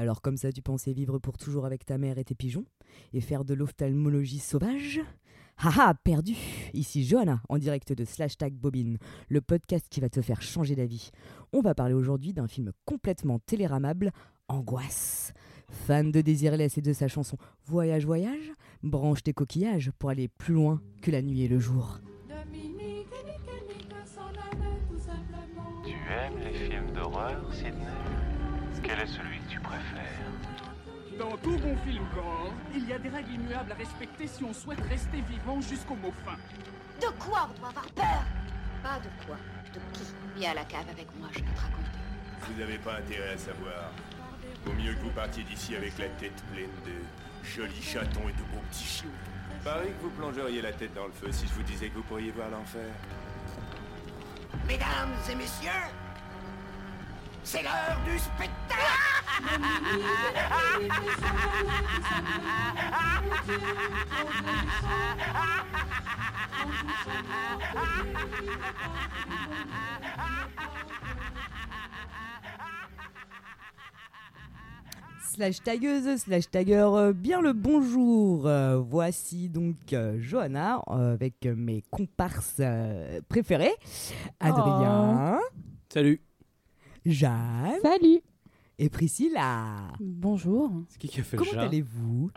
Alors comme ça, tu pensais vivre pour toujours avec ta mère et tes pigeons Et faire de l'ophtalmologie sauvage? Haha, perdu Ici Johanna, en direct de Slash Tag Bobine, le podcast qui va te faire changer d'avis. On va parler aujourd'hui d'un film complètement téléramable, Angoisse. Fan de Désirless et de sa chanson Voyage, voyage Branche tes coquillages pour aller plus loin que la nuit et le jour. Tu aimes les films d'horreur, Sidney Quel est celui Dans tout bon film gore, il y a des règles immuables à respecter si on souhaite rester vivant jusqu'au mot fin. De quoi on doit avoir peur? Pas de quoi, de qui? Viens à la cave avec moi, je vais te raconter. Vous n'avez pas intérêt à savoir. Vaut mieux que vous partiez d'ici avec la tête pleine de jolis chatons et de beaux petits chiots. Pareil que vous plongeriez la tête dans le feu si je vous disais que vous pourriez voir l'enfer. Mesdames et messieurs, c'est l'heure du spectacle Slash tagueuse, slash tagueur, euh, bien le bonjour. Euh, voici donc euh, Johanna euh, avec mes comparses préférés. Adrien, Salut. Jeanne Salut et Priscilla. Bonjour C'est qui qui a fait le Comment chat allez-vous?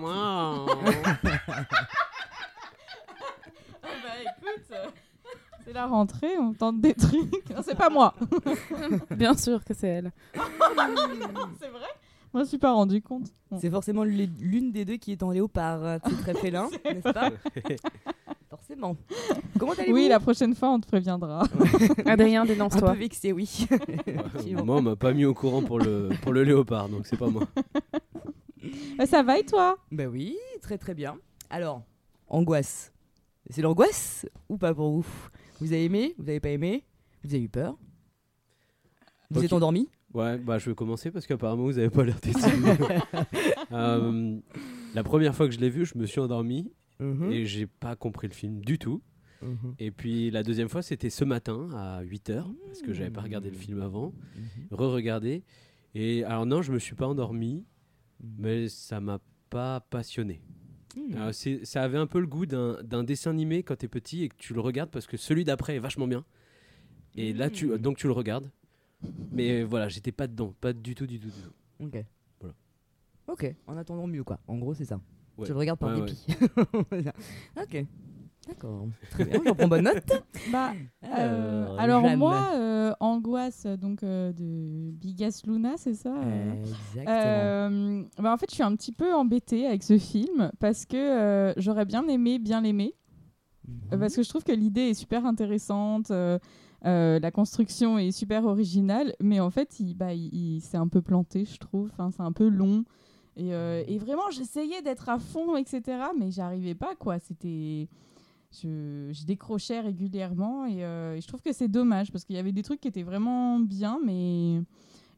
Moi. Bah écoute, c'est la rentrée, on tente des trucs. Non, c'est pas moi Bien sûr que c'est elle. c'est vrai? Moi je suis pas rendu compte. C'est forcément l'une l'une des deux qui est en léopard. C'est très félin, n'est-ce pas? Forcément. Comment allez-vous Oui, la prochaine fois on te préviendra. Adrien, Un peu dénonce-toi. vexé, oui. Moi, on m'a pas mis au courant pour le, pour le léopard, donc c'est pas moi. Bah, ça va et toi? Ben oui, très très bien. Alors, angoisse. C'est l'angoisse ou pas pour vous? Vous avez aimé? Vous avez pas aimé? Vous avez eu peur? Vous êtes endormi? Ouais, bah je vais commencer parce qu'apparemment vous avez pas l'air décidé. Euh, la première fois que je l'ai vu, je me suis endormi Mhm. et j'ai pas compris le film du tout. Mhm. Et puis la deuxième fois, c'était ce matin à 8h parce que j'avais pas regardé le film avant. Re-regardé. Et alors non, je me suis pas endormi, mais ça m'a pas passionné. Alors, c'est- ça avait un peu le goût d'un d'un dessin animé quand t'es petit et que tu le regardes parce que celui d'après est vachement bien. Et là, tu, donc tu le regardes. Mais voilà, j'étais pas dedans, pas du tout, du tout, du tout. Ok. Voilà. Ok, en attendant mieux quoi. En gros, c'est ça. Ouais. Je le regarde par Ouais, dépit. ok. D'accord. Très bien, j'en prends bonne note. Bah, euh, alors Jeanne. moi, euh, angoisse donc euh, de Bigas Luna, c'est ça euh Exactement. Euh, bah, en fait, je suis un petit peu embêtée avec ce film parce que euh, j'aurais bien aimé bien l'aimer. Euh, Parce que je trouve que l'idée est super intéressante, euh, euh, la construction est super originale, mais en fait, il, bah, il, il s'est un peu planté, je trouve. Enfin, c'est un peu long. Et, euh, et vraiment, j'essayais d'être à fond, etc., mais j'arrivais pas, quoi. C'était. Je, je décrochais régulièrement et, euh, et je trouve que c'est dommage parce qu'il y avait des trucs qui étaient vraiment bien, mais.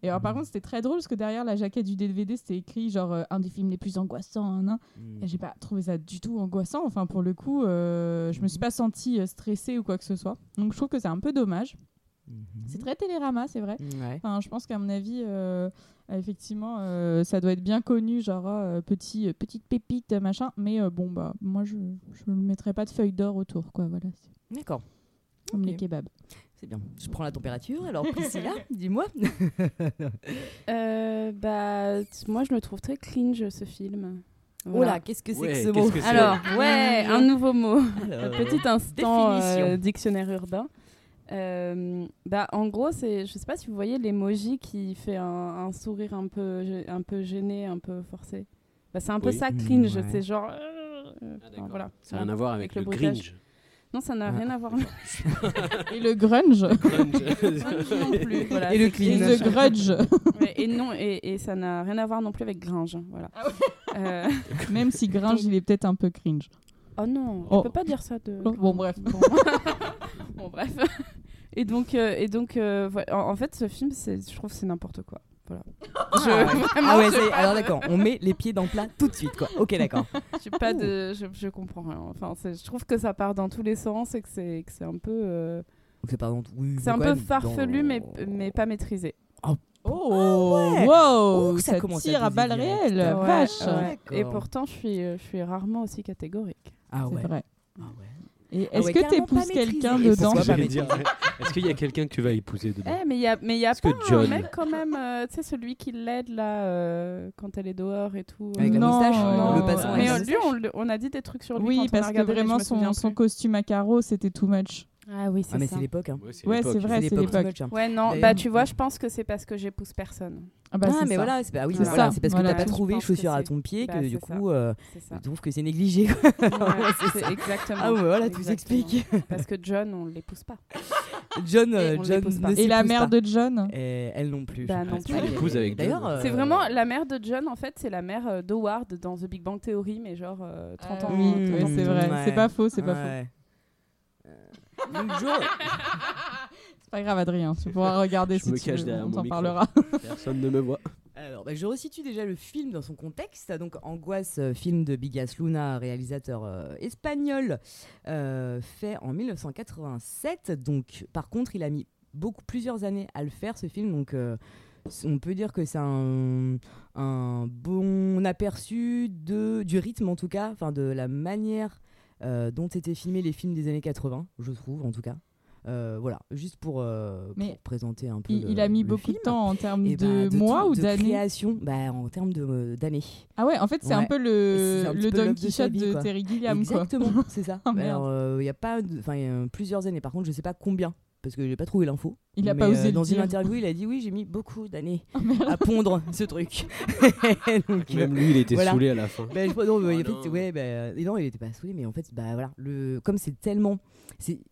Et alors, par contre, c'était très drôle parce que derrière la jaquette du DVD, c'était écrit genre euh, un des films les plus angoissants. hein, hein. Et j'ai pas trouvé ça du tout angoissant. Enfin, pour le coup, euh, je me suis pas sentie stressée ou quoi que ce soit. Donc, je trouve que c'est un peu dommage. Mhm. C'est très télérama, c'est vrai. Ouais. Enfin, je pense qu'à mon avis, euh, effectivement, euh, ça doit être bien connu, genre euh, petit, euh, petite pépite, machin. Mais euh, bon, bah, moi, je je ne mettrais pas de feuille d'or autour, quoi. Voilà, c'est D'accord. comme les kebabs. C'est bien. Je prends la température. Alors, Priscilla, dis-moi. Euh, bah, moi, je le trouve très cringe, ce film. Oh Voilà. là, qu'est-ce que c'est Ouais, que ce mot que Alors, ouais, un nouveau mot. Alors, Un petit instant euh, dictionnaire urbain. Euh, bah, en gros, c'est, je sais pas si vous voyez l'emoji qui fait un, un sourire un peu, un peu gêné, un peu forcé. Bah, c'est un peu Oui. ça, cringe. Ouais. C'est genre. euh, enfin, voilà. Ça n'a rien à voir avec, le le. Gringe. Non, ça n'a Ah. rien à voir. Et le grunge. Grunge non plus. Voilà, Et le clean. Et cringe. grudge. Ouais, et non, et, et ça n'a rien à voir non plus avec Gringe. Voilà. Euh, Même si Gringe, il est peut-être un peu cringe. Oh non, Oh. je peux pas dire ça de. Oh, bon, bref. Bon, Bon, bref. Et donc, euh, et donc, euh, voilà. en, en fait, ce film, je trouve, que c'est n'importe quoi. Voilà. Ah, Je- ouais. Ah ouais, je- c'est- alors d'accord, on met les pieds dans le plat tout de suite, quoi. Ok, d'accord. Pas de, je, je comprends rien. Enfin, je trouve que ça part dans tous les sens et que c'est, que c'est un peu, euh, c'est oui, c'est un peu farfelu, dans- mais, mais pas maîtrisé. Oh ouais. Wow, Oh, ça ça, commence tire à balles réelles, Ouais, vache. ouais. Et pourtant, je suis, euh, je suis rarement aussi catégorique. Ah C'est ouais. vrai. Ah ouais. Et Ah est-ce ouais, que t'épouses pas quelqu'un dedans Est-ce qu'il y a quelqu'un que tu vas épouser dedans Eh, mais il y a, mais il y a pas que un John- mec quand même, euh, tu sais, celui qui l'aide là euh, quand elle est dehors et tout. Avec la Non, moustache, non, le passant avec Mais la euh, lui, on, le- on a dit des trucs sur lui. Oui, quand on a parce que vraiment son, son costume à carreaux, c'était too much. Ah oui, c'est Ah mais ça. c'est l'époque. Hein. Ouais, c'est Ouais, vrai, c'est l'époque hein. Ouais, non, bah tu vois, je pense que c'est parce que j'épouse personne. Ah bah ah c'est mais ça. voilà, c'est bah oui, C'est voilà, ça, c'est parce voilà. que t'as pas trouvé chaussures à ton pied bah, que du coup euh, tu trouves que c'est négligé. Ouais, exactement. Ah ouais, voilà, tout s'explique. Parce que John, on l'épouse pas. John, Et euh, John pas. Et la mère pas. de John Et elle non plus. Bah non plus. Avec John. D'ailleurs, euh, C'est vraiment la mère de John, en fait, c'est la mère euh, d'Howard dans The Big Bang Theory, mais genre euh, 30 ans. Ah oui, 30 ouais, ans. c'est vrai. C'est pas faux, c'est pas faux. C'est pas grave, Adrien. Tu pourras regarder Je si me tu cache veux. derrière On mon t'en micro. parlera. Personne ne me voit. Alors, bah, je resitue déjà le film dans son contexte. Donc, Angoisse, euh, film de Bigas Luna, réalisateur euh, espagnol, euh, fait en 1987. Donc, par contre, il a mis beaucoup plusieurs années à le faire ce film. Donc, euh, on peut dire que c'est un, un bon aperçu de, du rythme, en tout cas, enfin de la manière dont étaient filmés les films des années 80, je trouve, en tout cas. Euh, voilà, juste pour, euh, pour présenter un peu. Il, le- il a mis beaucoup film. de temps en termes Et bah, de, mois ou d'années création bah, En termes euh, d'années. Ah ouais, en fait, c'est un peu le, un le Don de Quichotte de. Terry Gilliam. Exactement, c'est ça. Alors, il y a pas, enfin, plusieurs années. Par contre, je sais pas combien, parce que j'ai pas trouvé l'info. Il a Mais, pas osé euh, le Dans une dire. interview, il a dit oui, j'ai mis beaucoup d'années merde. à pondre ce truc. Donc, euh, Même lui, il était Voilà. saoulé à la fin. bah, je non, Oh fait, ouais, bah, il était pas saoulé, mais en fait, bah voilà, le, comme c'est tellement,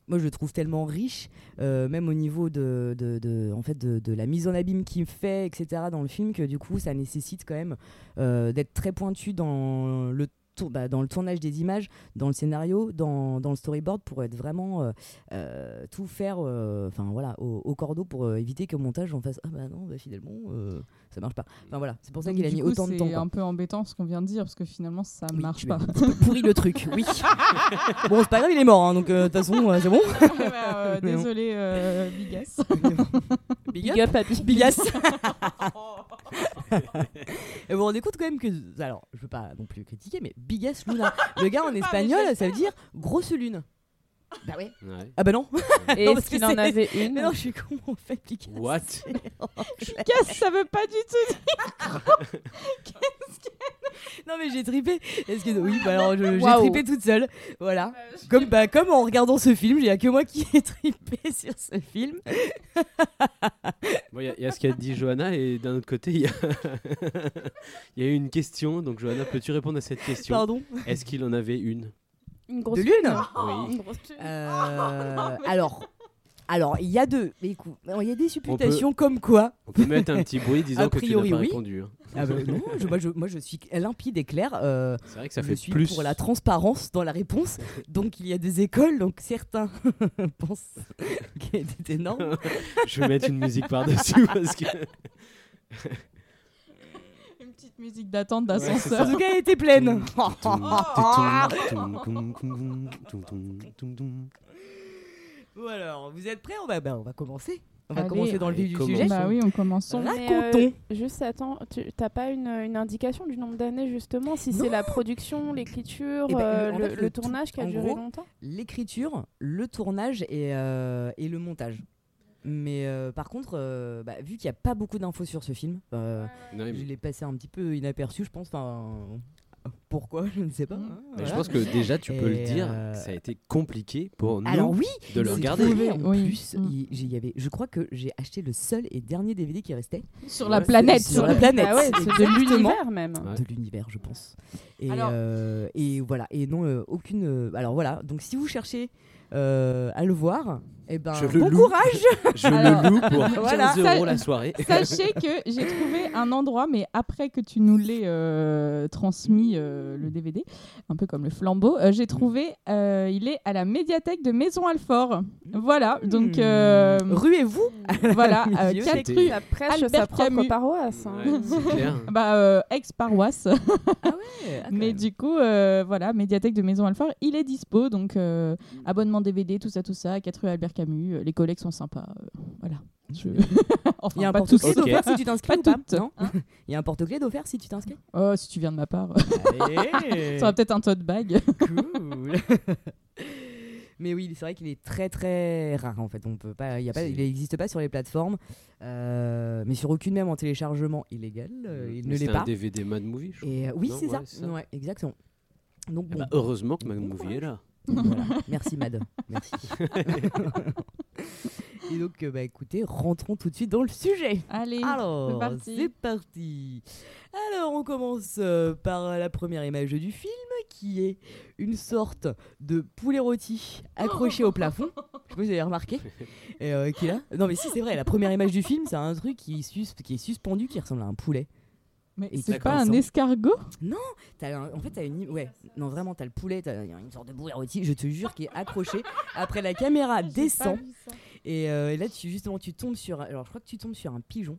moi je le trouve tellement riche, euh, même au niveau de, de, de- en fait, de, de la mise en abîme qu'il fait, etc. dans le film, que du coup, ça nécessite quand même euh, d'être très pointu dans le bah, dans le tournage des images, dans le scénario, dans, dans le storyboard pour être vraiment euh, euh, tout faire euh, enfin voilà au, au cordeau pour euh, éviter qu'au montage on fasse ah bah non bah, finalement euh, ça marche pas enfin voilà c'est pour ça qu'il a mis coup, autant de temps C'est un peu embêtant ce qu'on vient de dire, parce que finalement, ça Oui, marche pas. pourri le truc, oui. bon, c'est pas grave, il est mort, hein, donc euh, de toute façon, euh, c'est bon. Bah, euh, désolé, euh, Bigas. Big up. Bigas. Et vous vous rendez compte quand même que. Alors, je veux pas non plus critiquer, mais Bigas Luna. Le gars en espagnol, ça veut dire grosse lune. Bah ouais. Ouais. Ah bah non. Et Non, est-ce qu'il en avait une Mais non, je suis con, en fait, Bigas. What Bigas, ça veut pas du tout. Non, mais j'ai tripé. Est-ce que. Oui, bah alors, j'ai Waouh. tripé toute seule. Voilà. Comme, bah, comme en regardant ce film, il y a que moi qui ai tripé sur ce film. Bon, Il y, y a ce qu'a dit Johanna et d'un autre côté, il y, a... il y a eu une question. Donc, Johanna, peux-tu répondre à cette question? Pardon? Est-ce qu'il en avait une? Une grosse De lune Oui. Une grosse lune. Euh, alors, alors il y a deux. Mais écoute, il y a des supputations comme quoi. On peut mettre un petit bruit disant A que tu n'as priori, pas oui. répondu. hein. Ah bah non, je, moi, je, moi je suis limpide et clair. euh, C'est vrai que ça je fait suis plus. pour la transparence dans la réponse. Donc il y a des écoles, donc certains pensent qu'elle était énorme. Je vais mettre une musique par-dessus parce que. Petite musique d'attente Ouais, d'ascenseur. En tout cas, elle était pleine. Bon alors, vous êtes prêts? On va, bah, on va commencer. On va Allez. commencer dans le vif du sujet. Bah oui, on. Mais, Racontons. euh, juste attends, tu t'as pas une, une indication du nombre d'années justement Si c'est la production, l'écriture, Eh ben, euh, le, tout- tournage qui a duré gros, longtemps? L'écriture, le tournage et, euh, et le montage. Mais euh, par contre, euh, bah, vu qu'il n'y a pas beaucoup d'infos sur ce film, euh, Non, mais- je l'ai passé un petit peu inaperçu, je pense. Enfin, pourquoi Je ne sais pas. Hein, mais je pense que déjà, tu peux Et, le dire, euh, ça a été compliqué pour nous Alors oui, de le regarder. trouvé, en Oui. plus, Mm. il- j'y avais, je crois que j'ai acheté le seul et dernier DVD qui restait Sur la planète. sur la planète. Ah ouais, c'est de l'univers même. Ouais. de l'univers, je pense. Et, Alors- euh, et voilà, et non, euh, aucune. euh, alors voilà, donc si vous cherchez euh, à le voir, eh ben, Je bon courage Je Alors, le loue pour 15 voilà. euros la soirée. Sachez que j'ai trouvé un endroit, mais après que tu nous l'aies euh, transmis, euh, le DVD, un peu comme le flambeau, euh, j'ai trouvé, euh, il est à la médiathèque de Maison Alfort. Voilà, donc euh, Hmm. Ruez-vous voilà, euh, Bibliothèque. 4 rue Ça prêche Albert sa propre Camus. paroisse. hein. Ouais, c'est clair. bah, euh, ex-paroisse. Ah ouais ah, Mais du coup, euh, voilà, médiathèque de Maison Alfort, il est dispo. Donc, euh, abonnement DVD, tout ça, tout ça. 4 rue Albert Camus. euh, Les collègues sont sympas. euh, voilà. Je- enfin, Il y a un pas porte-clés tous. Ok. d'offert si tu t'inscris Pas ou pas. Non Il y a un porte-clés d'offert si tu t'inscris? Oh, si tu viens de ma part, Allez ça aurait peut-être un tote bag. Cool. Mais oui, c'est vrai qu'il est très très rare en fait. On peut pas, il y a pas, C'est- il n'existe pas sur les plateformes, euh, mais sur aucune même en téléchargement illégal, euh, il ne C'est l'est un pas. DVD Mad Movie, je crois. Et euh, oui, c'est ouais, ça. c'est ça. Ouais, exactement. Donc Eh bon, bah, heureusement que Mad Movie est là. voilà. merci Mad, merci. Et donc, euh, bah écoutez, rentrons tout de suite dans le sujet. Allez, Alors, parti. c'est parti. Alors, on commence euh, par la première image du film, qui est une sorte de poulet rôti accroché au plafond. Je sais pas si vous avez remarqué. Et, euh, qui est là. Non, mais si, c'est vrai, la première image du film, c'est un truc qui est, sus- qui est suspendu, qui ressemble à un poulet. Mais c'est pas un escargot T'as un- en fait, t'as une. Ouais, non, vraiment, t'as le poulet, t'as il y a une sorte de poulet rôti, je te jure, qui est accroché. Après, la caméra descend. Et, euh, et là, tu, justement, tu tombes sur. Alors, je crois que tu tombes sur un pigeon.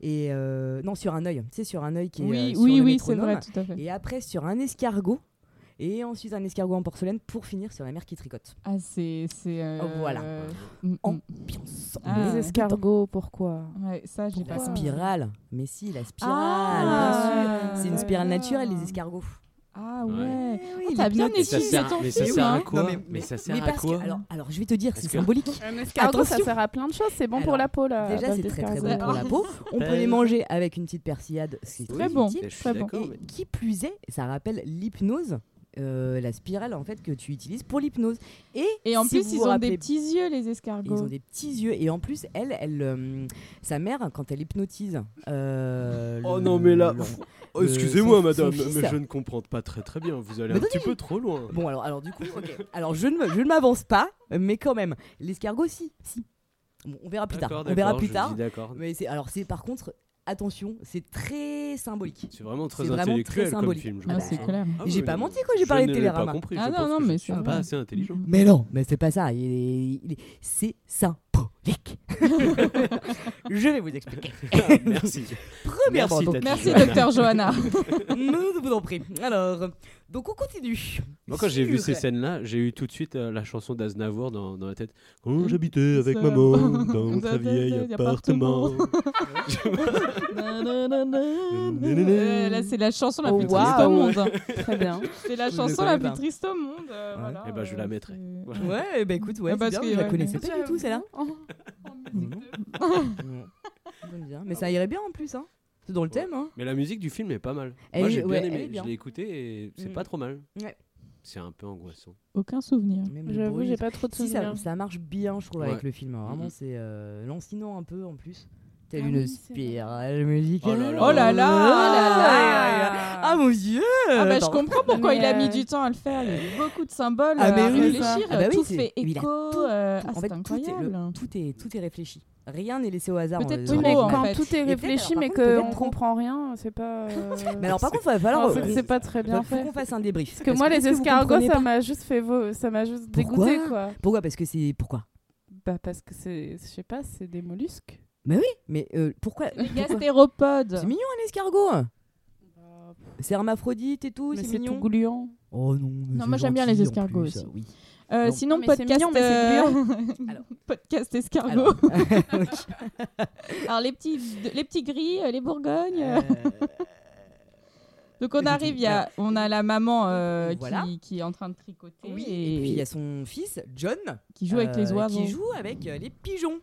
Et euh, non, sur un œil. Tu sais, sur un œil qui est. euh, Oui, sur oui, le oui, c'est vrai, tout à fait. Et après, sur un escargot. Et ensuite, un escargot en porcelaine pour finir sur la mer qui tricote. Ah, c'est. c'est euh, Oh, voilà. mm, mm. Ambiance. Ah, Les escargots, pourquoi? Ouais, ça, j'ai La pas. spirale. Mais si, la spirale. Ah, bien sûr. C'est une spirale naturelle, les escargots. Ah Ouais. ouais. oui, Oh, t'as bien ça sert, ton mais ça sert à hein. quoi? Non, mais, mais- mais- ça sert Mais à parce que- quoi alors, alors, je vais te dire, c'est que- symbolique. Un escargot, ça Attention. sert à plein de choses. C'est bon Alors, pour la peau, là. Déjà, c'est très très bon pour la peau. On peut les manger avec une petite persillade. C'est Très bon. Très bon. Et mais- qui plus est, ça rappelle l'hypnose, euh, la spirale en fait que tu utilises pour l'hypnose. Et, Et en si plus, vous ils vous ont rappelez- des petits yeux, les ils escargots. ont des petits yeux et en plus elle, elle, euh, sa mère quand elle hypnotise. euh, Oh le- non, mais là. Oh, Excusez-moi, madame, fils. mais je ne comprends pas très très bien. Vous allez Mais un petit peu trop loin. Bon alors, alors du coup. Alors je ne, me- je ne m'avance pas, mais quand même, l'escargot si, si. Bon, on verra plus tard. On verra plus tard. dis. Mais c'est alors c'est par contre attention, c'est très symbolique. C'est vraiment très C'est vraiment intellectuel très comme symbolique. film. je Ah, c'est hein. clair. Ah J'ai pas non, menti quand j'ai je parlé de Télérama. pas compris. Ah je non, pense non, que mais je c'est suis pas assez intelligent. Mais non, mais c'est pas ça. il est- il est- c'est symbolique. je vais vous expliquer. Merci. Premièrement, Merci, donc- Merci, Johanna. docteur Johanna. Je vous en prie. Alors, donc on continue. Moi, quand j'ai vu ces scènes-là, j'ai eu tout de suite euh, la chanson d'Aznavour dans, dans la tête. Quand Mmh. j'habitais avec Ça- maman dans Dans notre un vieil vieil appartement. Euh, Là, c'est la chanson la Oh, plus triste waouh. au monde. Très bien. C'est la chanson la plus triste au monde. euh, Ouais. voilà, Eh ben, je la euh, mettrai. Voilà. Ouais, bah écoute, ouais, Ah, c'est parce bien, que, je la ouais, connaissais pas du tout, celle-là. J'aime bien. Mais ça irait bien en plus, hein. C'est dans le thème, hein. Mais la musique du film est pas mal. Elle Moi, est- j'ai bien ouais, elle est aimé. bien. Je l'ai écouté et c'est Mm. pas trop mal. Ouais. C'est un peu angoissant. Aucun souvenir. Même le J'avoue, bruit, j'ai pas trop de Si, ça, souvenirs. ça marche bien, je trouve, Ouais. avec le film. hein. Vraiment, Mhm. c'est euh, lancinant un peu en plus. Telle Ah une oui, spirale musicale. Oh là là. Oh là là, Ah là là. là. Ah mon dieu Ah bah je comprends pourquoi Mais, il a mis euh, du temps à le faire. Il y a eu beaucoup de symboles Ah, euh, à oui, réfléchir. Ah bah oui, tout fait écho. tout- euh, ah, en c'est fait, tout est, incroyable. le- tout, est, tout est réfléchi. Rien n'est laissé au hasard. Peut-être mais en quand fait. tout est réfléchi, mais qu'on comprend rien, c'est pas. euh, Mais alors par contre, il va falloir... c'est pas très bien faut fait. qu'on fasse un débrief. Parce que moi, les escargots, ça m'a juste fait ça m'a juste Pourquoi dégoûté, quoi. Pourquoi? Parce que c'est... Pourquoi? Bah parce que c'est, je sais pas, c'est des mollusques. Mais euh, pourquoi Les gastéropodes. C'est mignon un escargot C'est hermaphrodite et tout, mais c'est c'est mignon. tout gluant. Oh non, mais Non, c'est moi, j'aime bien gentil, les en escargots plus, aussi. oui. Euh, Non. sinon, Mais c'est podcast. mignon, mais c'est euh, Alors. podcast escargot. Alors, les petits, les petits gris, euh, les Bourgognes. Euh, Donc on arrive, il y a, on a la maman euh, Voilà. qui, qui est en train de tricoter oui, et, et puis il y a son fils, John, qui joue avec les euh, oiseaux. qui joue avec euh, les pigeons.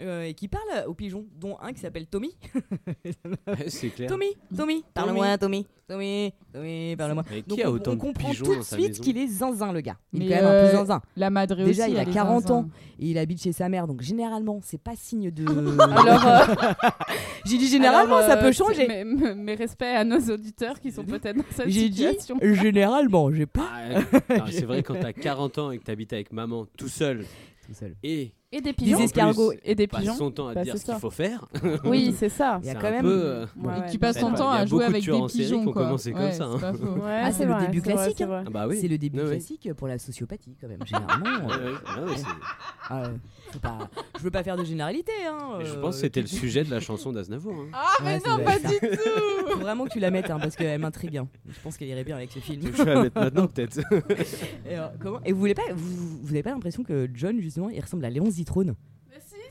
Euh, et qui parle aux pigeons, dont un qui s'appelle Tommy. C'est clair. Tommy, Tommy, parle-moi, Tommy, Tommy, Tommy, parle-moi. Mais Donc qui a on, autant on de comprend pigeons tout de dans sa suite maison qu'il est zinzin le gars. Il est Mais quand même un peu euh, zinzin. La madre Déjà, aussi, il a elle est 40 zinzin. ans et il habite chez sa mère, donc généralement, c'est pas signe de. Alors, euh, J'ai dit généralement, alors, ça euh, peut changer. Mes, mes- mes respects à nos auditeurs qui sont peut-être dans cette J'ai dit situation. généralement, j'ai pas. Ah, non, c'est vrai quand t'as 40 ans et que t'habites avec maman tout seul Tout seul. et Et des Des pigeons. escargots. Et des passe pigeons. son temps à Bah, dire ce qu'il faut faire. Oui, c'est ça. Il y a quand même- peu, euh, Ouais, ouais, tu passes ton temps Il y a à jouer beaucoup de avec des en série pigeons. qui ont quoi. commencé comme Ouais, ça, c'est hein. Ah, le début classique, c'est vrai. Oui. C'est le début Ouais, ouais. classique pour la sociopathie, quand même, généralement. Ah. Je veux pas faire de généralité. Hein, je euh, pense que c'était le sujet de la chanson d'Aznavour. hein. Ah, mais non, pas du tout Faut vraiment que tu la mettes, hein, parce qu'elle m'intrigue. hein. Je pense qu'elle irait bien avec ce film. Je vais la mettre maintenant peut-être? Et, euh, Et vous voulez pas, vous, vous avez pas l'impression que John justement, il ressemble à Léon Zitrone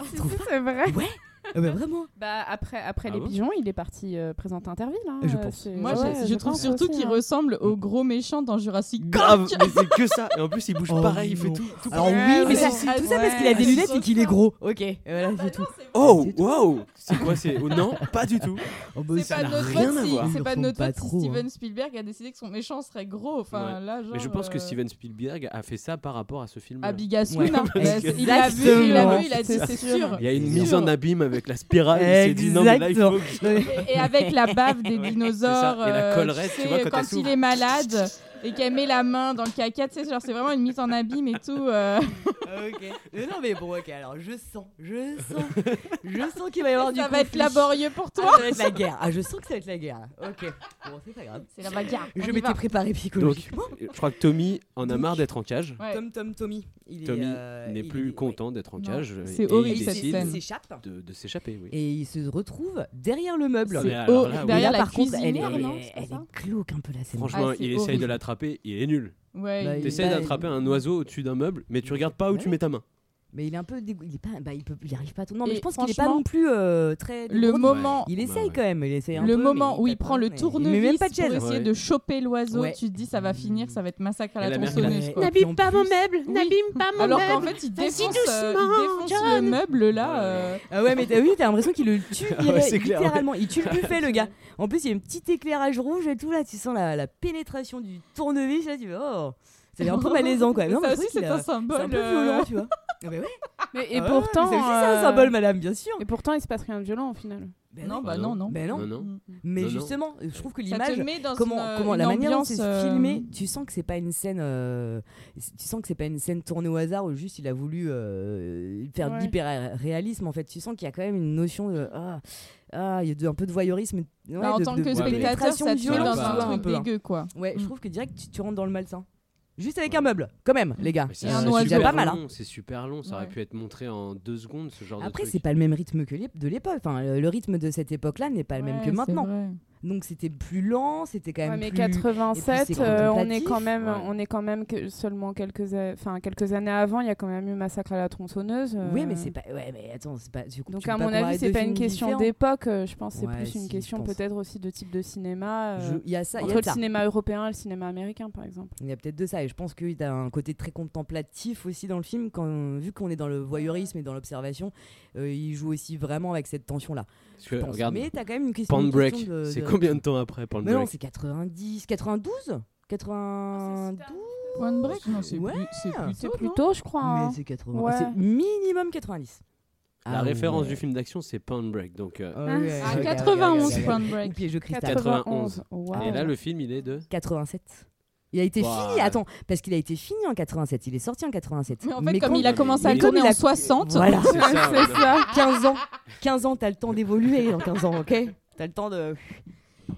si, trouves si, pas c'est vrai. Ouais. Ah bah vraiment. Bah après, après Ah les bon pigeons, il est parti euh, présenter Interville. Hein, Je euh, pense. Moi, ouais, je, je trouve surtout qu'il hein. ressemble au gros méchant dans Jurassic Grave, mais c'est que ça. Et en plus, il bouge Oh pareil, il fait tout. tout Alors oui, mais c'est ouais. tout ça parce qu'il a des lunettes c'est et qu'il est gros. Ok, et voilà, c'est tout. Oh, C'est tout. wow C'est quoi c'est oh, Non, pas du tout. Oh, bah, C'est ça pas notre à si, voir. c'est Ils pas le de notre font faute pas si trop, Steven Spielberg a décidé que son méchant serait gros. Enfin, là, Mais je pense que euh, Steven Spielberg a fait ça par rapport à ce film. Parce que- Il a vu, il a vu, il a dit C'est sûr. Il y a une mise en abîme avec la spirale. Il s'est dit non, mais là, il faut. que- Ouais. Et avec la bave des dinosaures. et la euh, collerette, tu sais, vois, quand elle il est malade et qu'elle met la main dans le caca, tu sais, genre c'est vraiment une mise en abîme et tout. euh. ok. Mais non, mais bon, ok, alors je sens, je sens, je sens qu'il va y avoir du Ça va être laborieux pour Ah, toi. ça va être la guerre. Ah, je sens que ça va être la guerre. Ok. Bon, c'est pas grave. C'est la bagarre. Je m'étais préparé Donc, psychologiquement. je crois que Tommy en a marre d'être en cage. Ouais. Tom, Tom, Tommy. Il est, Tommy euh, n'est plus est- content d'être en cage. c'est et horrible, il cette scène. s'échappe de, de s'échapper. Oui. et il se retrouve derrière le meuble. C'est- derrière là, la par contre, elle est, elle non est, ça glauque un peu la scène. Franchement, Ah, il essaye de horrible. L'attraper, il est nul. Ouais, Bah, bah, d'attraper un oiseau au-dessus d'un meuble, mais tu regardes pas où Ouais. tu mets ta main. Mais il est un peu dégo- il est pas bah il peut il arrive pas à tout. Non, mais Et je pense qu'il est pas non plus euh, très le dégourdi. moment, il Bah essaye ouais. quand même, il essaye un le peu, moment où il prend pas, le tournevis même pas de pour chaise. essayer Ouais. de choper l'oiseau, Ouais. tu te dis ça va finir, ça va être massacre à la la mère, tronçonneuse. quoi. Puis en plus- meuble, Oui. n'abîme pas Alors qu'en fait, il défonce, euh, il défonce le meuble là. euh, Ah ouais, mais t'as vu, t'as l'impression qu'il le tue Ah ouais, direct- c'est clair, ouais. littéralement. Il tue le buffet, le gars. En plus, il y a un petit éclairage rouge et tout là. Tu sens la, la pénétration du tournevis là. Tu fais oh, ça fait un peu malaisant quoi. Non, mais ça aussi, c'est a- un symbole. C'est un peu euh, violent, tu vois. Ah bah ouais. Mais, et Ah ouais, pourtant, c'est un euh, symbole, madame, bien sûr. Et pourtant, il se passe rien de violent au final. Ben Non, bah non. non. Ben non. Non, non. Mm. Mais Non, non. justement, je trouve que l'image comment, une, comment une la manière dont c'est euh, filmé, tu sens que c'est pas une scène, euh, tu sens que c'est pas une scène tournée au hasard où juste il a voulu euh, faire de Ouais. l'hyper réalisme. En fait, tu sens qu'il y a quand même une notion de ah, ah, il y a de- un peu de voyeurisme. ouais, Bah, en de- tant de- que de spectateur, ça te dans un truc hein. dégueu quoi. Ouais, je Mm. trouve que direct tu, tu rentres dans le malsain. Juste avec un meuble, quand même, les gars. C'est c'est pas mal. hein. long, C'est super long, ça aurait Ouais. pu être montré en deux secondes, ce genre Après, de c'est truc. pas le même rythme que de l'époque. Enfin, le, rythme de cette époque-là n'est pas le même que c'est maintenant. vrai. Donc c'était plus lent, c'était quand même Ouais, mais plus. 87, et puis c'est euh, on est quand même, Ouais. on est quand même que seulement quelques, a- enfin quelques années avant, il y a quand même eu massacre à la tronçonneuse. euh, Oui, mais c'est pas. Ouais, mais attends, c'est pas. du coup, Donc à mon avis, c'est pas une question d'époque. euh, je pense que c'est Ouais, plus si, une question peut-être aussi de type de cinéma. euh, Je- Il y a ça, il y entre a le ça. cinéma européen et le cinéma américain, par exemple. Il y a peut-être de ça. Et je pense qu'il y a un côté très contemplatif aussi dans le film. Quand, vu qu'on est dans le voyeurisme et dans l'observation, euh, il joue aussi vraiment avec cette je pense. regarde, Mais t'as quand même une question. Une Break, c'est combien de temps après Point non, c'est 90, 92 92 Point Break Non, c'est Ouais. plus, c'est plus C'est tôt, plus non tôt, je crois. hein. Mais c'est 80. Ouais. C'est minimum 90. La Ah référence ouais. du film d'action, c'est Point Break. Donc, euh, Ah ouais, Ah, ouais, ouais, 91 ouais, ouais, Point. Break. Piège de cristal. 91. Waouh. Et là, le film, il est de. 87. Il a été Wow. fini, attends, parce qu'il a été fini en 87, il est sorti en 87. Mais en fait, comme quand- il a commencé à tourner il en a- 60, Voilà, C'est ça, c'est ouais. ça. 15 ans, 15 ans, t'as le temps d'évoluer dans 15 ans, ok? T'as le temps de...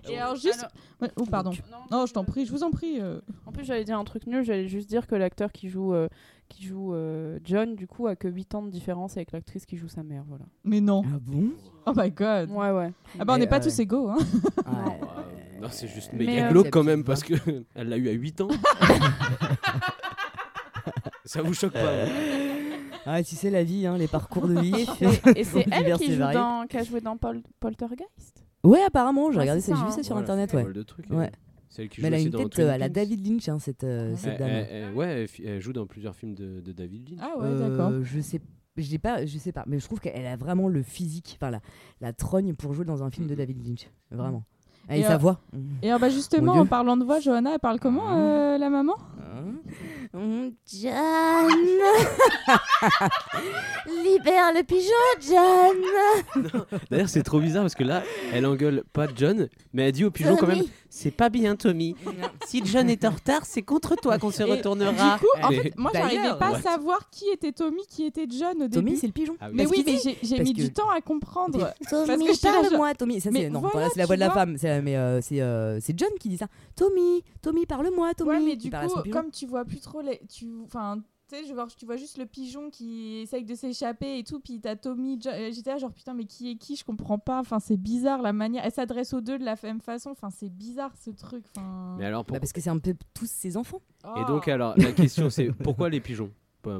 Et alors juste... Alors- Ouais, Oh, pardon. Non, je t'en prie, je vous en prie. euh. En plus, j'allais dire un truc nul. J'allais juste dire que l'acteur qui joue, euh, qui joue euh, John, du coup, a que 8 ans de différence avec l'actrice qui joue sa mère. Voilà. Mais non. Ah bon? Oh my god. Ouais, ouais. Ah bah on n'est pas tous égaux. Hein. Ouais. Euh, Non, c'est juste Mais, méga euh, glauque quand même parce que elle l'a eu à 8 ans. Ça vous choque pas vous Ah, tu sais, la vie, hein, les parcours de vie. Et c'est- elle divers qui, et joue dans, qui a joué dans Pol- Poltergeist? Ouais, apparemment, j'ai regardé ça, j'ai vu hein. ça sur Voilà, internet, ouais. de trucs. Ouais. hein. Celle qui Mais joue elle a aussi une dans tête euh, à la. David Lynch, hein, cette, euh, Elle- cette dame. elle- elle- ouais, elle, joue dans plusieurs films de, de David Lynch. Ah ouais, Euh, d'accord. Je sais pas, je sais pas, mais je trouve qu'elle a vraiment le physique, enfin la, la trogne pour jouer dans un film de. David Lynch, vraiment. Et, Et, sa euh, voix. Et alors bah justement, en parlant de voix, Johanna, elle parle comment euh, la maman? John Libère le pigeon, John D'ailleurs, c'est trop bizarre parce que là, elle engueule pas John, mais elle dit au pigeon quand même Tommy. C'est pas bien, Tommy. Si John est en retard, c'est contre toi qu'on se Et retournera. Du coup, en Mais- fait, moi j'arrivais pas à savoir qui était Tommy, qui était John au Tommy, début. c'est le pigeon. Ah oui. Mais Parce oui, mais j'ai mis que- du temps à comprendre. Parce que Tommy, parle-moi, Tommy. Ça, Mais c'est voilà, la voix de la femme. c'est- Mais euh, c'est euh, c'est John qui dit ça. Tommy, Tommy, parle-moi, Tommy. Ouais, mais du coup, comme tu vois plus trop les. Tu... Enfin, tu sais, je vois, tu vois juste le pigeon qui essaye de s'échapper et tout, puis t'as Tommy. Euh, J'étais là, genre putain, mais qui est qui? Je comprends pas. Enfin, c'est bizarre la manière. Elle s'adresse aux deux de la même façon. Enfin, c'est bizarre ce truc. Enfin. Mais alors, Bah, pour- parce que c'est un peu tous ses enfants. Et donc, alors, la question c'est pourquoi les pigeons?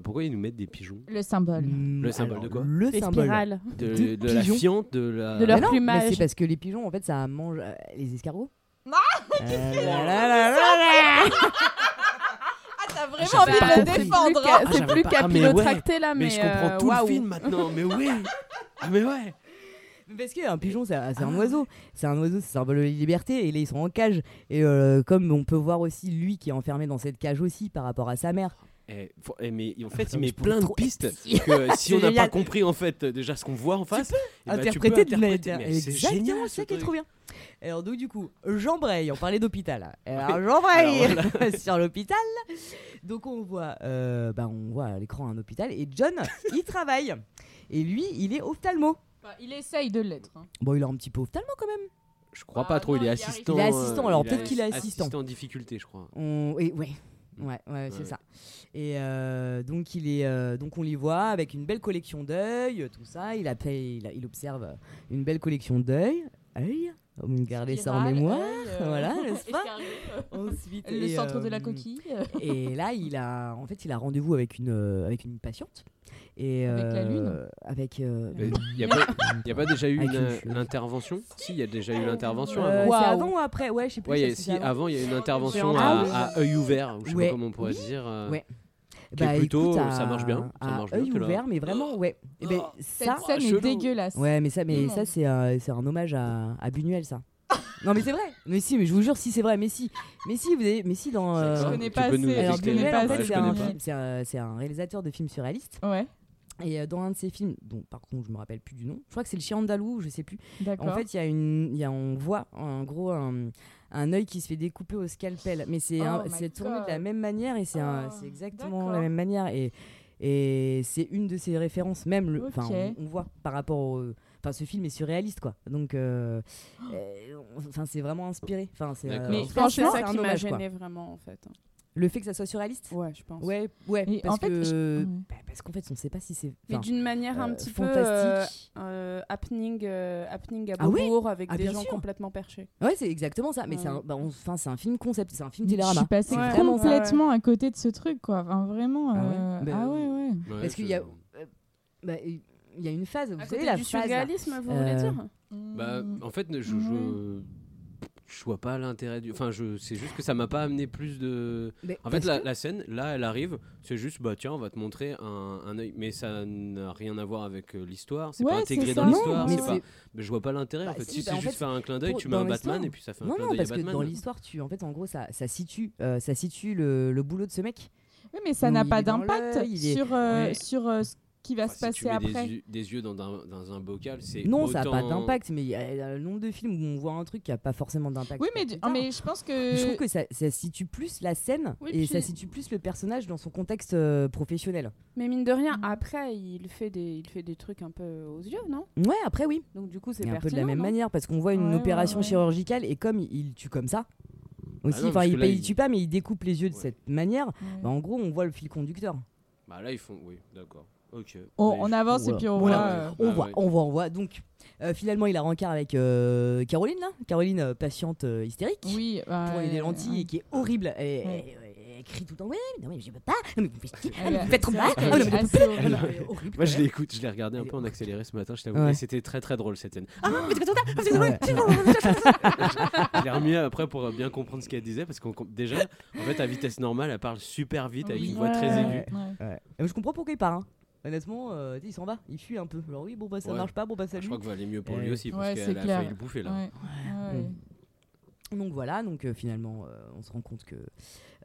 Pourquoi ils nous mettent des pigeons. Le symbole. Mm, Le symbole alors, de quoi Le Les symbole. spirales. De, la pigeons. fiente, de la. De leur Mais non, mais plumage. c'est parce que les pigeons, en fait, ça mange euh, les escargots. Ah, Euh, la, la, la, la, la. Ah, t'as vraiment J'avais envie de le compris. défendre. C'est hein. Ah, c'est j'avais plus pas- ah, mais capillotracté là, mais, mais je comprends euh, tout waouh. le film maintenant. Mais oui. Ah mais ouais. Mais Parce qu'un pigeon, c'est c'est un Ah. oiseau. C'est un oiseau, c'est symbole de la liberté. Et là, ils sont en cage. Et euh, comme on peut voir aussi lui qui est enfermé dans cette cage aussi par rapport à sa mère. Eh, faut- eh, mais en fait, il met plein de trop pistes que si on n'a pas génial. compris en fait euh, déjà ce qu'on voit en face, eh ben, tu peux interpréter. manière. Mais c'est Exactement, génial, c'est ce ça qui est truc. trop bien. Alors, donc, du coup, Jean Bray, on parlait d'hôpital. Alors, Oui. Jean Alors, sur l'hôpital. Donc, on voit, euh, bah, on voit à l'écran un hôpital. Et John, il travaille. Et lui, il est ophtalmo. Enfin, il essaye de l'être. hein. Bon, il est un petit peu ophtalmo quand même. Je crois Ah, pas trop. non, il est il y arrive. assistant. Il est assistant, euh, alors peut-être qu'il est assistant. Assistant en difficulté, je crois. On... et ouais. Ouais, ouais, c'est Ouais. ça. Et euh, donc il est, euh, donc on l'y voit avec une belle collection d'œil, tout ça. Il a fait, il, a- il observe une belle collection d'œil, œil. Vous gardez ça en mémoire, euh, voilà, n'est-ce pas Ensuite, Le et, centre de la euh, coquille. Et là, il a, en fait, il a rendez-vous avec une, euh, avec une patiente. Et Avec la euh, lune Avec. euh, Il n'y a, pas- y a pas déjà eu une, euh, l'intervention Si, il y a déjà eu l'intervention euh, avant. Waouh. avant ou après? Ouais, je sais plus. Ouais, si, avant. il y a eu une intervention Ah à, oui. à œil ouvert, ou je sais Ouais. pas comment on pourrait dire. euh, Ouais. Qui est plutôt- écoute, ça à- marche bien, ça marche bien, là. ouvert, mais vraiment, ouais. Et ben, Oh, ça, Cette scène est dégueulasse. Ouais, mais ça, mais le ça c'est un, c'est un hommage à, à Buñuel, ça. non, mais c'est vrai. Mais si, mais je vous jure, si c'est vrai. Mais si, mais si, vous avez, mais si dans. euh, Je connais pas assez. alors, Buñuel, en fait, un, c'est un réalisateur de films surréalistes. Ouais, Et euh, dans un de ses films, dont par contre je me rappelle plus du nom, je crois que c'est le chien andalou, je sais plus. En fait, il y a une, il y a, on voit en gros un, un œil qui se fait découper au scalpel, mais c'est Oh c'est tourné de la même manière et c'est un- Oh, c'est exactement d'accord. la même manière et et c'est une de ses références même le enfin Ok. on, on voit par rapport au enfin ce film est surréaliste quoi donc euh, euh, enfin c'est vraiment inspiré enfin c'est euh, Mais Franchement, c'est ça qui m'a gêné vraiment en fait. Le fait que ça soit surréaliste Ouais, je pense. ouais ouais Et parce en fait, que je- ouais. bah, parce qu'en fait on sait pas si c'est Mais d'une manière un euh, petit peu euh, fantastique euh, happening, euh, happening à Ah oui avec Ah, des gens sûr. complètement perchés. ouais c'est exactement ça mais Ouais. c'est un, bah, enfin c'est un film concept c'est un film Je télérama suis passée Ouais. complètement à côté de ce truc, quoi. Enfin, vraiment. Ah ouais euh, Ben, Ah ouais, ouais. Ouais, Parce qu'il je- y a- bah, il y a une phase vous À savez côté la du phase surréalisme, vous voulez dire Bah, Mm. en fait, je, je, je vois pas l'intérêt du. Enfin, je, c'est juste que ça m'a pas amené plus de. Mais En fait, la, que- la scène, là, elle arrive, c'est juste, bah tiens, on va te montrer un, un œil. Mais ça n'a rien à voir avec euh, l'histoire, c'est Ouais, pas intégré dans l'histoire, mais pas. je vois pas l'intérêt en Bah, fait. si, Si, bah, c'est juste fait, faire un clin d'œil, pour- tu mets un Batman et puis ça fait un Non, clin non, d'œil à parce que Batman. dans l'histoire, tu, en fait, en gros, ça, ça situe, euh, ça situe le, le boulot de ce mec. Oui, mais ça n'a pas d'impact euh, Ouais. sur euh, ce qui va Enfin, se si tu passer mets après. Des yeux, des yeux dans, un, dans un bocal, c'est. Non, ça n'a pas d'impact, mais il y a le nombre de films où on voit un truc qui n'a pas forcément d'impact. Oui, mais, du- tard. mais je pense que. Je trouve que ça, ça situe plus la scène Oui, et puis- ça situe plus le personnage dans son contexte euh, professionnel. Mais mine de rien, Mm. après, il fait, des, il fait des trucs un peu aux yeux, non? Ouais, après, oui. Donc du coup, c'est un peu de la même manière, parce qu'on voit une Ouais, opération ouais. chirurgicale et comme il, tue comme ça, aussi, non, enfin, il, là, il tue pas, mais il découpe les yeux de cette manière, Ouais. bah, en gros, on voit le fil conducteur. Bah là, ils font. Oui, d'accord. On, Mais avance Voilà. et puis on Voilà. voit. euh, On Bah voit, ouais. on voit, on voit. Donc, euh, finalement, il a rencard avec euh, Caroline, là. Caroline, patiente euh, hystérique. Oui, bah, Pour les lentilles et qui est horrible. Elle, Ouais. elle- crie tout le temps Ouais, mais non, mais je peux pas. Non, mais vous faites Ah, mais est- vous faites trop mal. non, mais horrible. Non. Moi, je l'écoute, je l'ai regardé un peu en accéléré ce matin, je t'avoue. Ouais. Et c'était très très drôle cette scène. Ah, mais tu fais trop mal. Ah, c'est vrai. Je l'ai remis après pour bien comprendre ce qu'elle disait parce qu'on déjà, en fait, à vitesse normale, elle parle super vite avec Oui. une voix très aiguë. ouais. Ouais. Mais Je comprends pourquoi il part. Honnêtement, euh, il s'en va. Il fuit un peu. Alors, oui, bon, bah ça Ouais. marche pas. Bon, bah Je salut. crois que va aller mieux pour Euh, lui aussi parce ouais, c'est qu'elle a clair. failli le bouffer là. Ouais. Ouais. Mm. Donc voilà, donc euh, finalement, euh, on se rend compte que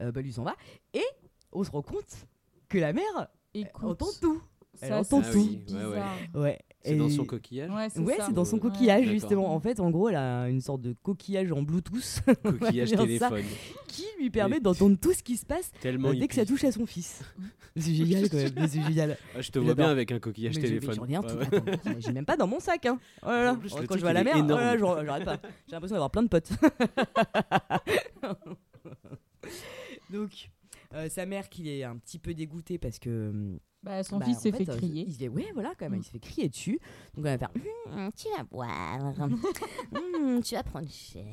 euh, bah, lui s'en va. Et on se rend compte que la mère Écoute, entend tout. Elle ça, entend c'est tout. Ah oui, ouais, ouais. bizarre. Ouais. C'est dans son coquillage. Ouais, c'est Ouais, dans son coquillage justement. En fait, en gros, elle a une sorte de coquillage en Bluetooth Coquillage ça. téléphone. qui lui permet d'entendre tout ce qui se passe Tellement dès que ça touche à son fils. c'est génial quand même. C'est génial. Ah, je te vois bien avec un coquillage Mais téléphone. j'en ai un J'ai même pas dans mon sac. Hein. Oh là là. Plus, le Quand je vais à la mer, oh pas. J'ai l'impression d'avoir plein de potes. Donc, euh, sa mère qui est un petit peu dégoûtée parce que hum, Bah, son bah, fils s'est fait, euh, crier. Il se fait, ouais, voilà, quand même, Mm. il se fait crier dessus. Donc, elle va faire Hum, Tu vas boire. Hum, tu vas prendre cher.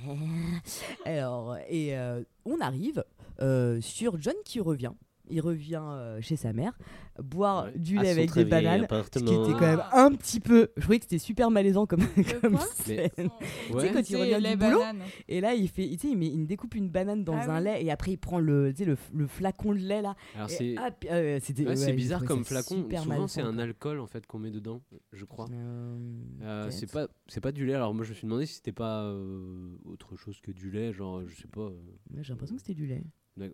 Alors, et euh, on arrive euh, sur John qui revient. Il revient euh, chez sa mère, boire Ouais. du lait avec des bananes. Ce qui était quand même un petit peu. Je trouvais que c'était super malaisant comme, comme scène. Ouais. quand il revient du boulot, bananes. Et là, il fait, tu sais, il, met- il découpe une banane dans Ah un oui. lait et après il prend le, tu sais, le, le flacon de lait là. C'est euh, ouais, bizarre comme flacon. Souvent c'est un alcool en fait qu'on met dedans, je crois. Euh, Euh, c'est pas c'est pas du lait. Alors moi je me suis demandé si c'était pas euh, autre chose que du lait, genre je sais pas. J'ai l'impression que c'était du lait.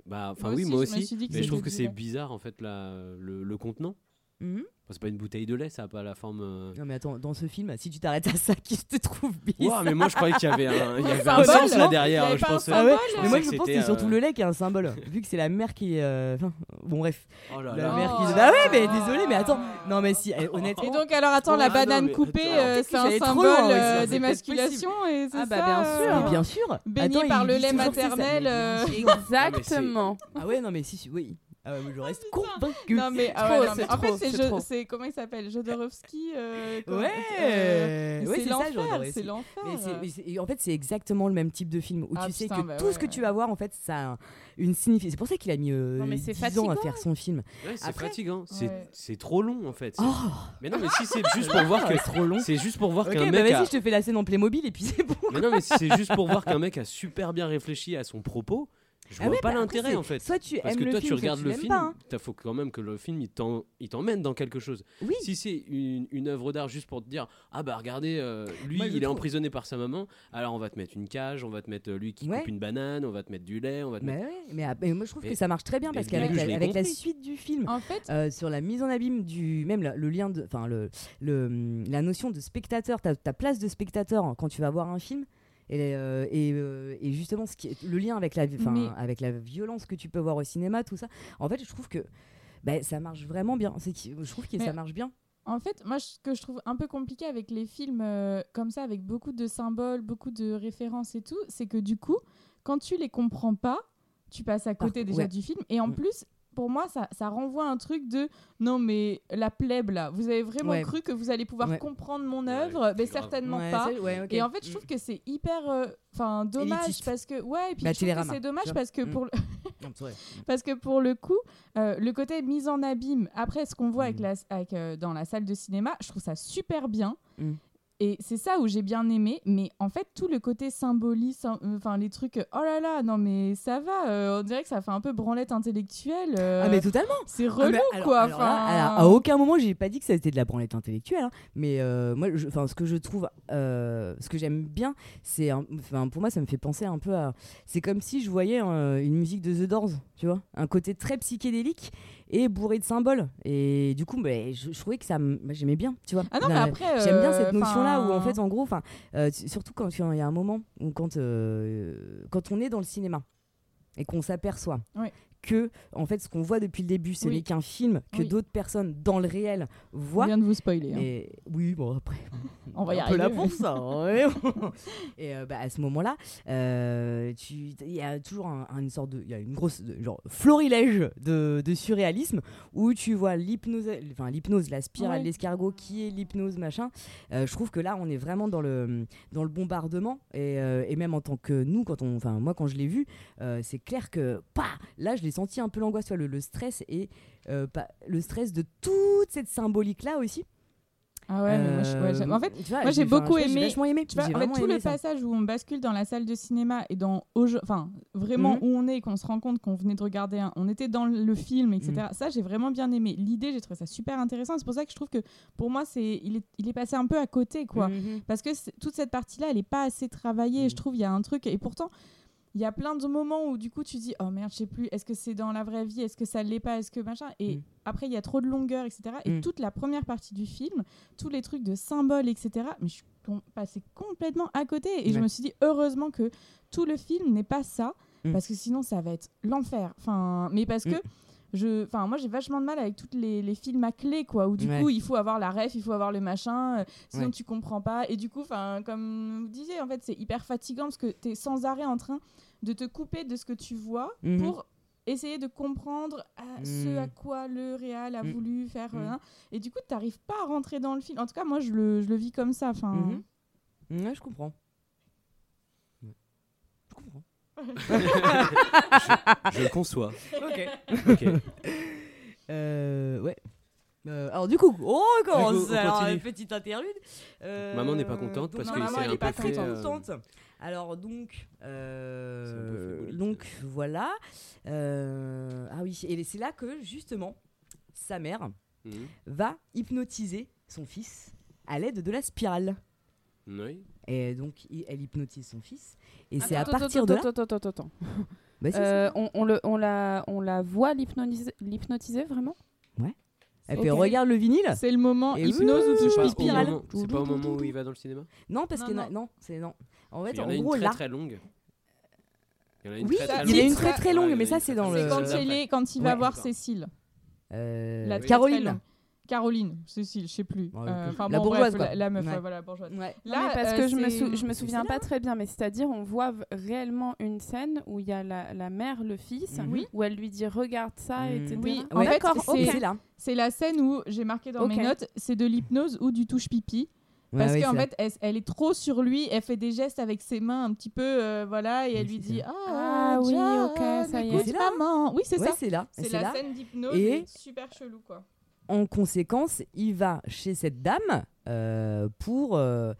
Bah enfin oui moi aussi. Mais je trouve que c'est bizarre en fait la, le, le contenant. Mhm. C'est pas une bouteille de lait, ça a pas la forme. euh, Non mais attends, dans ce film, si tu t'arrêtes à ça, qui te trouve bizarre mais moi je croyais qu'il y avait un, il y avait un sens là derrière. Je. Ah ouais Mais moi je pense que c'est surtout euh, le lait qui est un symbole. Vu que c'est la mère qui est. euh, enfin, bon bref. Oh là La là. mère qui. Oh. Ah ouais, mais désolé, mais attends. Non mais si, eh, honnêtement. Et donc alors attends, la non, banane mais coupée, c'est un symbole d'émasculation et c'est Ah bah, bien sûr. Bien sûr. Baigné par le lait maternel. Exactement. Ah ouais, non mais si, si, oui. Ah ouais, mais je reste putain. convaincu. Non mais, ah Trop, ouais, non, mais c'est en fait trop, c'est comment il s'appelle? Jodorowsky euh, Ouais, euh, ouais, c'est l'enfer, c'est l'enfer. En fait, c'est exactement le même type de film où Ah, tu sais putain, que bah tout ouais, ce que ouais. tu vas voir, en fait, ça a une signification. C'est pour ça qu'il a mis euh, Non, mais c'est 10 ans à faire son film. Ouais, c'est fatigant. C'est trop long en fait. Oh, Mais non mais si c'est juste pour voir que c'est trop long. c'est juste pour voir qu'un bah mec vas-y, a... je te fais la scène en Playmobil et puis c'est bon. Mais non mais si c'est juste pour voir qu'un mec a super bien réfléchi à son propos. Je Ah vois ouais, pas bah l'intérêt en fait. Soit tu Parce aimes que le toi, film, tu soit regardes le film, pas, hein. il faut quand même que le film il t'emmène dans quelque chose. Oui. Si c'est une, une œuvre d'art juste pour te dire ah bah regardez euh, lui Moi, il est trouve- emprisonné par sa maman, alors on va te mettre une cage, on va te mettre euh, lui qui Ouais. coupe une banane, on va te mettre du lait, on va te mettre. Mais ouais, mais, ah, mais moi je trouve Et- que ça marche très bien parce qu'avec la, avec suite du film, En fait, euh, sur la mise en abîme du même la- le lien de enfin le, le la notion de spectateur ta, ta place de spectateur hein, quand tu vas voir un film et, euh, et, euh, et justement ce qui est, le lien avec la vi- enfin, Mais- avec la violence que tu peux voir au cinéma tout ça en fait je trouve que bah, ça marche vraiment bien je trouve que Mais- ça marche bien En fait, moi, ce que je trouve un peu compliqué avec les films euh, comme ça, avec beaucoup de symboles, beaucoup de références et tout, c'est que du coup, quand tu les comprends pas, tu passes à côté Par- déjà ouais. du film. Et en Mm. plus, pour moi, ça, ça renvoie un truc de non, mais la plèbe là, vous avez vraiment Ouais. cru que vous allez pouvoir Ouais. comprendre mon Ouais, œuvre Mais certainement Ouais, pas. Et en fait, je Mm. trouve que c'est hyper, euh, enfin, dommage Élitiste. parce que ouais, et puis Bah, je trouve que Télérama, c'est dommage parce que Mm. pour le- vrai. parce que pour le coup, euh, le côté mise en abîme, après ce qu'on voit avec Mm. la, avec, euh, dans la salle de cinéma, je trouve ça super bien. Mm. Et c'est ça où j'ai bien aimé, mais en fait tout le côté symboliste, euh, enfin les trucs, euh, oh là là, non mais ça va, euh, on dirait que ça fait un peu branlette intellectuelle. euh, ah mais totalement c'est Ah, relou alors- quoi. alors là, enfin, alors, à aucun moment j'ai pas dit que ça était de la branlette intellectuelle, hein, mais euh, moi, je- ce que je trouve, ce que j'aime bien, c'est, enfin, pour moi, ça me fait penser un peu à, c'est comme si je voyais une musique de The Doors, tu vois, un côté très psychédélique et bourré de symboles, et du coup, bah, je, je trouvais que ça, bah, j'aimais bien, tu vois. Ah non mais après, J'aime bien euh, cette notion-là où en fait, en gros, enfin, euh, surtout quand il y a un moment où quand euh, quand on est dans le cinéma et qu'on s'aperçoit Oui. Que en fait ce qu'on voit depuis le début, ce Oui. n'est qu'un film que Oui. d'autres personnes dans le réel on voient. vient de vous spoiler. hein. Oui, bon après, On va y un peu là pour ça. hein, et euh, bah, à ce moment-là, euh, tu- il y a toujours un- un- une sorte de, il y a une grosse de- genre florilège de, de surréalisme où tu vois l'hypnose, enfin l'hypnose, la spirale, Ouais. l'escargot, qui est l'hypnose, machin. Euh, je trouve que là, on est vraiment dans le dans le bombardement et, et même en tant que nous, quand on, enfin moi quand je l'ai vu, c'est clair que pas là, je l'ai senti un peu l'angoisse, le, le stress et euh, pas- le stress de toute cette symbolique là aussi. Ah ouais, mais moi, je- ouais, j'ai- en fait, vois, moi, j'ai beaucoup aimé- vachement aimé. Tu vois, J'ai en fait, tout le ça. passage où on bascule dans la salle de cinéma et dans enfin vraiment Mhm. où on est et qu'on se rend compte qu'on venait de regarder un, on était dans le film, etc. Mhm. Ça, j'ai vraiment bien aimé. L'idée, j'ai trouvé ça super intéressant. C'est pour ça que je trouve que pour moi, c'est il est, il est passé un peu à côté, quoi. Mhm. Parce que toute cette partie-là, elle est pas assez travaillée. Je trouve il y a un truc et pourtant. Il y a plein de moments où du coup tu dis oh merde je sais plus est-ce que c'est dans la vraie vie est-ce que ça l'est pas est-ce que machin et Mhm. après il y a trop de longueur etc et Mhm. toute la première partie du film tous les trucs de symboles etc mais je suis passée complètement à côté et je me suis dit heureusement que tout le film n'est pas ça Mhm. parce que sinon ça va être l'enfer enfin mais parce que. Je enfin moi j'ai vachement de mal avec tous les, les films à clé quoi où du Ouais. coup il faut avoir la ref il faut avoir le machin euh, sinon Ouais. tu comprends pas et du coup enfin comme vous disiez en fait c'est hyper fatigant parce que tu es sans arrêt en train de te couper de ce que tu vois Mhm. pour essayer de comprendre à ce Mhm. à quoi le réal a Mhm. voulu faire euh, hein. et du coup tu n'arrives pas à rentrer dans le film en tout cas moi je le, je le vis comme ça enfin. Ouais, je comprends. Je. Je le conçois. Ok. Ok. Euh, ouais. Euh, alors du coup, oh, on commence. Du coup, on alors, continue. une petite interlude. Euh, Maman n'est pas contente donc, parce non, que maman, c'est elle un est pas peu très fait, euh, contente. Alors donc, euh, donc voilà. Euh, ah oui, et c'est là que justement sa mère Mhm. va hypnotiser son fils à l'aide de la spirale. Oui. Et donc, il- elle hypnotise son fils. Et c'est à Attends, partir attends, de là. attends, attends, attends, attends. Si, si. On, on le, on, la, on la voit l'hypnotiser, l'hypnotiser vraiment? Elle fait ok. regarde le vinyle. C'est le moment Et hypnose ou oui, touche C'est pas, oui, au spirale. moment- c'est pas au moment où il va dans le cinéma? Non, parce Non, que non. non, c'est non. En fait, Il y en en a une gros très là. très longue. Il y en a une Oui, très, très ça- il y a longue. une très très longue, Ouais, mais ça c'est dans le. C'est quand, il est, quand il va Ouais. voir. Cécile. Euh. Caroline. Caroline, Cécile, je sais plus. Ouais, Euh, la bon, bourgeoise, bref, quoi. La, la meuf, Ouais. voilà, bourgeoise. Ouais. Non, mais parce euh, que je me, sou- je me c'est souviens là. pas très bien, mais c'est-à-dire on voit réellement une scène où il y a la, la mère, le fils, Mhm. Où elle lui dit regarde ça, Mhm. etc. Oui, Ah, en fait, D'accord, c'est- ok. C'est là. C'est la scène où j'ai marqué dans mes notes, c'est de l'hypnose ou du touche pipi. Parce qu'en là. fait, elle, elle est trop sur lui, elle fait des gestes avec ses mains un petit peu, euh, voilà, et Oui, elle lui dit ça. Ah, Ah oui, ok, ça y est. là, maman. Oui, c'est Ouais, ça. c'est là. La là. scène d'hypnose, super chelou, quoi. En conséquence, il va chez cette dame euh, pour. euh,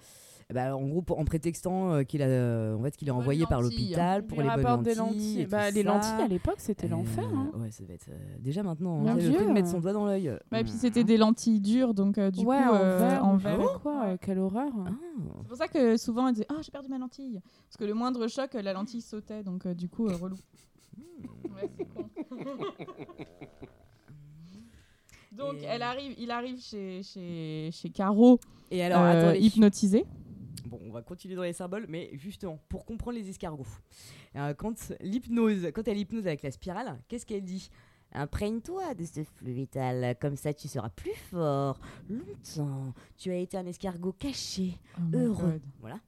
bah, en gros, pour- en prétextant euh, qu'il a, en fait, qu'il est envoyé par lentilles. l'hôpital pour les bonnes lentilles. des lentilles. et Bah, tout les ça. lentilles à l'époque, c'était Euh, l'enfer. hein. Ouais, ça va être euh, déjà maintenant. Hein, le Dieu. fait de mettre son doigt dans l'œil. Bah, et puis Mmh. c'était des lentilles dures, donc euh, du ouais, coup, en euh, verre, en quoi, euh, quelle horreur. Ah. C'est pour ça que souvent elle disait Ah, j'ai perdu ma lentille. Parce que le moindre choc, la lentille sautait, donc euh, du coup, euh, relou. Ouais, c'est con. donc Et- elle arrive, il arrive chez, chez, chez Caro, Et alors, euh, attendez. hypnotisé. Bon, on va continuer dans les symboles, mais justement, pour comprendre les escargots. Euh, quand l'hypnose, quand elle hypnose avec la spirale, qu'est-ce qu'elle dit? Imprègne-toi de ce flux vital, comme ça tu seras plus fort. Longtemps, tu as été un escargot caché, Oh heureux. Voilà.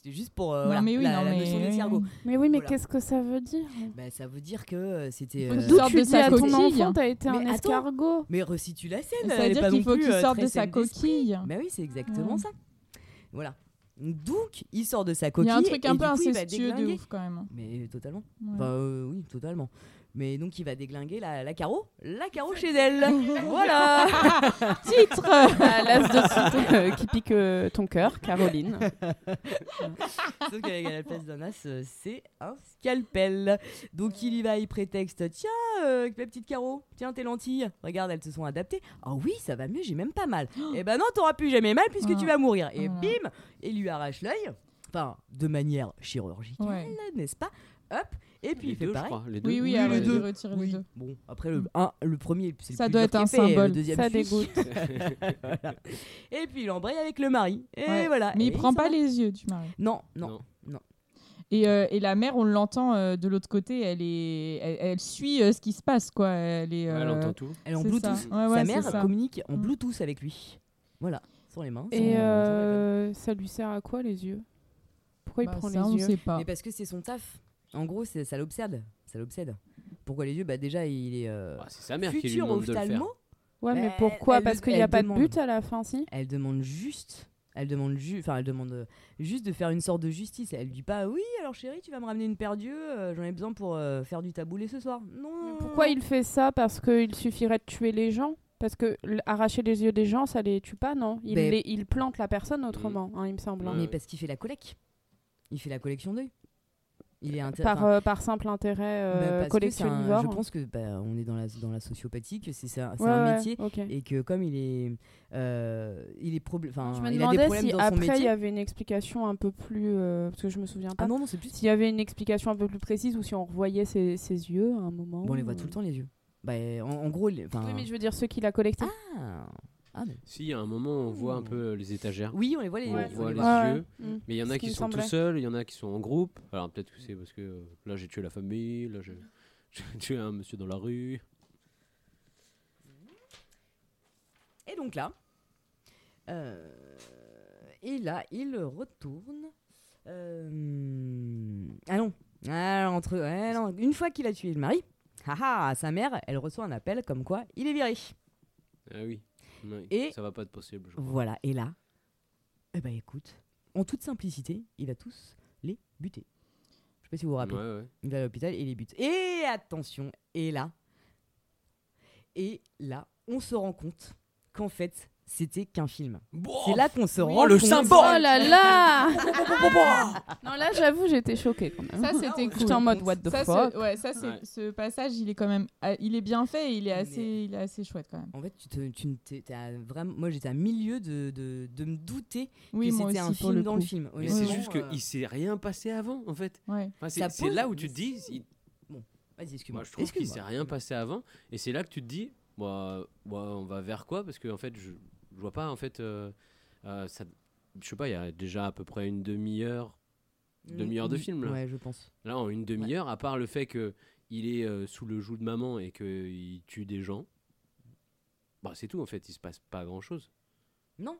C'était juste pour euh, Non, voilà, mais oui, la, non, la mais- notion oui, d'escargot. Mais oui, mais Voilà. qu'est-ce que ça veut dire? Bah, ça veut dire que euh, c'était. Euh, tu D'où tu de dis sa à ton coquille. enfant, t'as été Mais un attends. escargot Mais resitue la scène. Ça veut dire qu'il faut qu'il euh, sorte de sa coquille. Bah oui, c'est exactement Ouais. ça. Voilà. Donc, il sort de sa Il coquille. y a un truc un peu il incestueux de ouf quand même. Mais totalement. Ouais. Enfin, euh, oui, totalement. Mais donc, il va déglinguer la, la carreau. La carreau chez elle. voilà. Titre l'as de euh, qui pique euh, ton cœur, Caroline. Sauf qu'avec à la place d'un as, euh, c'est un scalpel. Donc, il y va, il prétexte Tiens, euh, ma petite carreau, tiens tes lentilles. Regarde, elles se sont adaptées. Ah oui, ça va mieux, j'ai même pas mal. Eh ben non, t'auras plus jamais mal puisque Ah. tu vas mourir. Et Voilà. bim, il lui arrache l'œil. Enfin, de manière chirurgicale, Ouais. n'est-ce pas? Hop. Et puis, les il fait deux, je pareil. crois. Les deux. Oui, oui, Oui, les deux. il retire les deux. Bon, après le, un, le premier, c'est le Ça plus doit être un fait, symbole. Le deuxième Ça dégoûte. Voilà. Et puis il embraye avec le mari. Et Ouais. voilà. Mais Et il prend pas va. les yeux du mari. Non, non. Non. non. Et, euh, et la mère, on l'entend euh, de l'autre côté, elle, est, elle, elle suit euh, ce qui se passe, quoi. Elle est. Elle entend tout. Elle est en C'est Bluetooth. ça. Ouais, ouais, Sa mère ça. communique en Mm. Bluetooth avec lui. Voilà, sans les mains. sans- Et sans les ça lui sert à quoi les yeux? Pourquoi il bah, prend ça, on les yeux? sait veines. pas. Mais parce que c'est son taf. En gros, c'est- ça l'obsède. Ça l'obsède. Pourquoi les yeux Bah déjà, il est euh, c'est sa mère qui lui futur demande de le faire. ophtalmo. Ouais, mais pourquoi elle- Parce qu'il n'y a pas demande. de but à la fin, si Elle demande juste. Elle demande juste, enfin elle demande euh, juste de faire une sorte de justice. Elle dit pas oui alors chérie tu vas me ramener une paire d'yeux, euh, j'en ai besoin pour euh, faire du taboulé ce soir. Non. Pourquoi il fait ça Parce qu'il suffirait de tuer les gens Parce que arracher les yeux des gens, ça les tue pas, non il, Ben- les- il plante la personne autrement, hein, il me semble. hein. Mais parce qu'il fait la collecte. Il fait la collection d'œufs. Il est Par, euh, par simple intérêt euh, un- collectionnivore. Je pense que bah, on est dans la dans la sociopathie, que c'est Ouais, un ouais, métier et que comme il est euh, il est problème, enfin Je me il a des demandais problèmes si dans son après il métier. y avait une explication un peu plus. euh, parce que je me souviens pas. Ah non non c'est plus. S'il y avait une explication un peu plus précise ou si on revoyait ses, ses yeux à un moment. Bon on les voit tout le temps les yeux. Bah en, en gros les-. Oui, mais je veux dire ceux qu'il a collectés. ah. Ah, mais- Si, à un moment, on voit un Hmm. peu euh, les étagères. Oui on les voit les. On Ouais. on voit les les voit. Ouais, yeux. ouais. Mm. Mais il y en a qui sont tout seuls, il y en a qui sont en groupe. Alors peut-être que c'est parce que euh, là j'ai tué la famille, là j'ai j'ai tué un monsieur dans la rue. Et donc là, euh, et là, il retourne. euh, ah non, ah, entre, ah non, une fois qu'il a tué le mari, haha, sa mère, elle reçoit un appel comme quoi il est viré. Ah oui. Oui, Et- Ça va pas être possible. je crois. Voilà, et là, eh ben écoute, en toute simplicité, il va tous les buter. sais pas si vous vous rappelez. Ouais, ouais. Il va à l'hôpital et il les bute. Et attention, et là, et là, on se rend compte qu'en fait, c'était qu'un film. C'est là qu'on se rend Oh, le symbole Oh là là Non, là, j'avoue, j'étais choquée quand même. Ça, c'était cool. J'étais en mode what the Ça, fuck? ce, ouais, ça c'est Ouais. ce passage, il est quand même, ah, il est bien fait, et il est Mais- assez, il est assez chouette quand même. En fait, tu te, tu ne à vraiment, moi j'étais à milieu de, de, de me douter Oui, que c'était un film le dans le film. Mais c'est juste euh, qu'il s'est rien passé avant, en fait. Ouais. Enfin, c'est pose- là où tu te dis, il- Vas-y, excuse-moi. moi je trouve qu'il Excuse-moi. s'est rien passé avant, et c'est là que tu te dis, bah, bah, on va vers quoi? Parce que en fait, je, je vois pas, en fait, euh, euh, ça, je sais pas, il y a déjà à peu près une demi-heure, demi-heure de film là. Ouais, je pense. Là, en une demi-heure, à part le fait que il est euh, sous le joug de maman et qu'il tue des gens, bah c'est tout en fait, il se passe pas grand-chose. Non.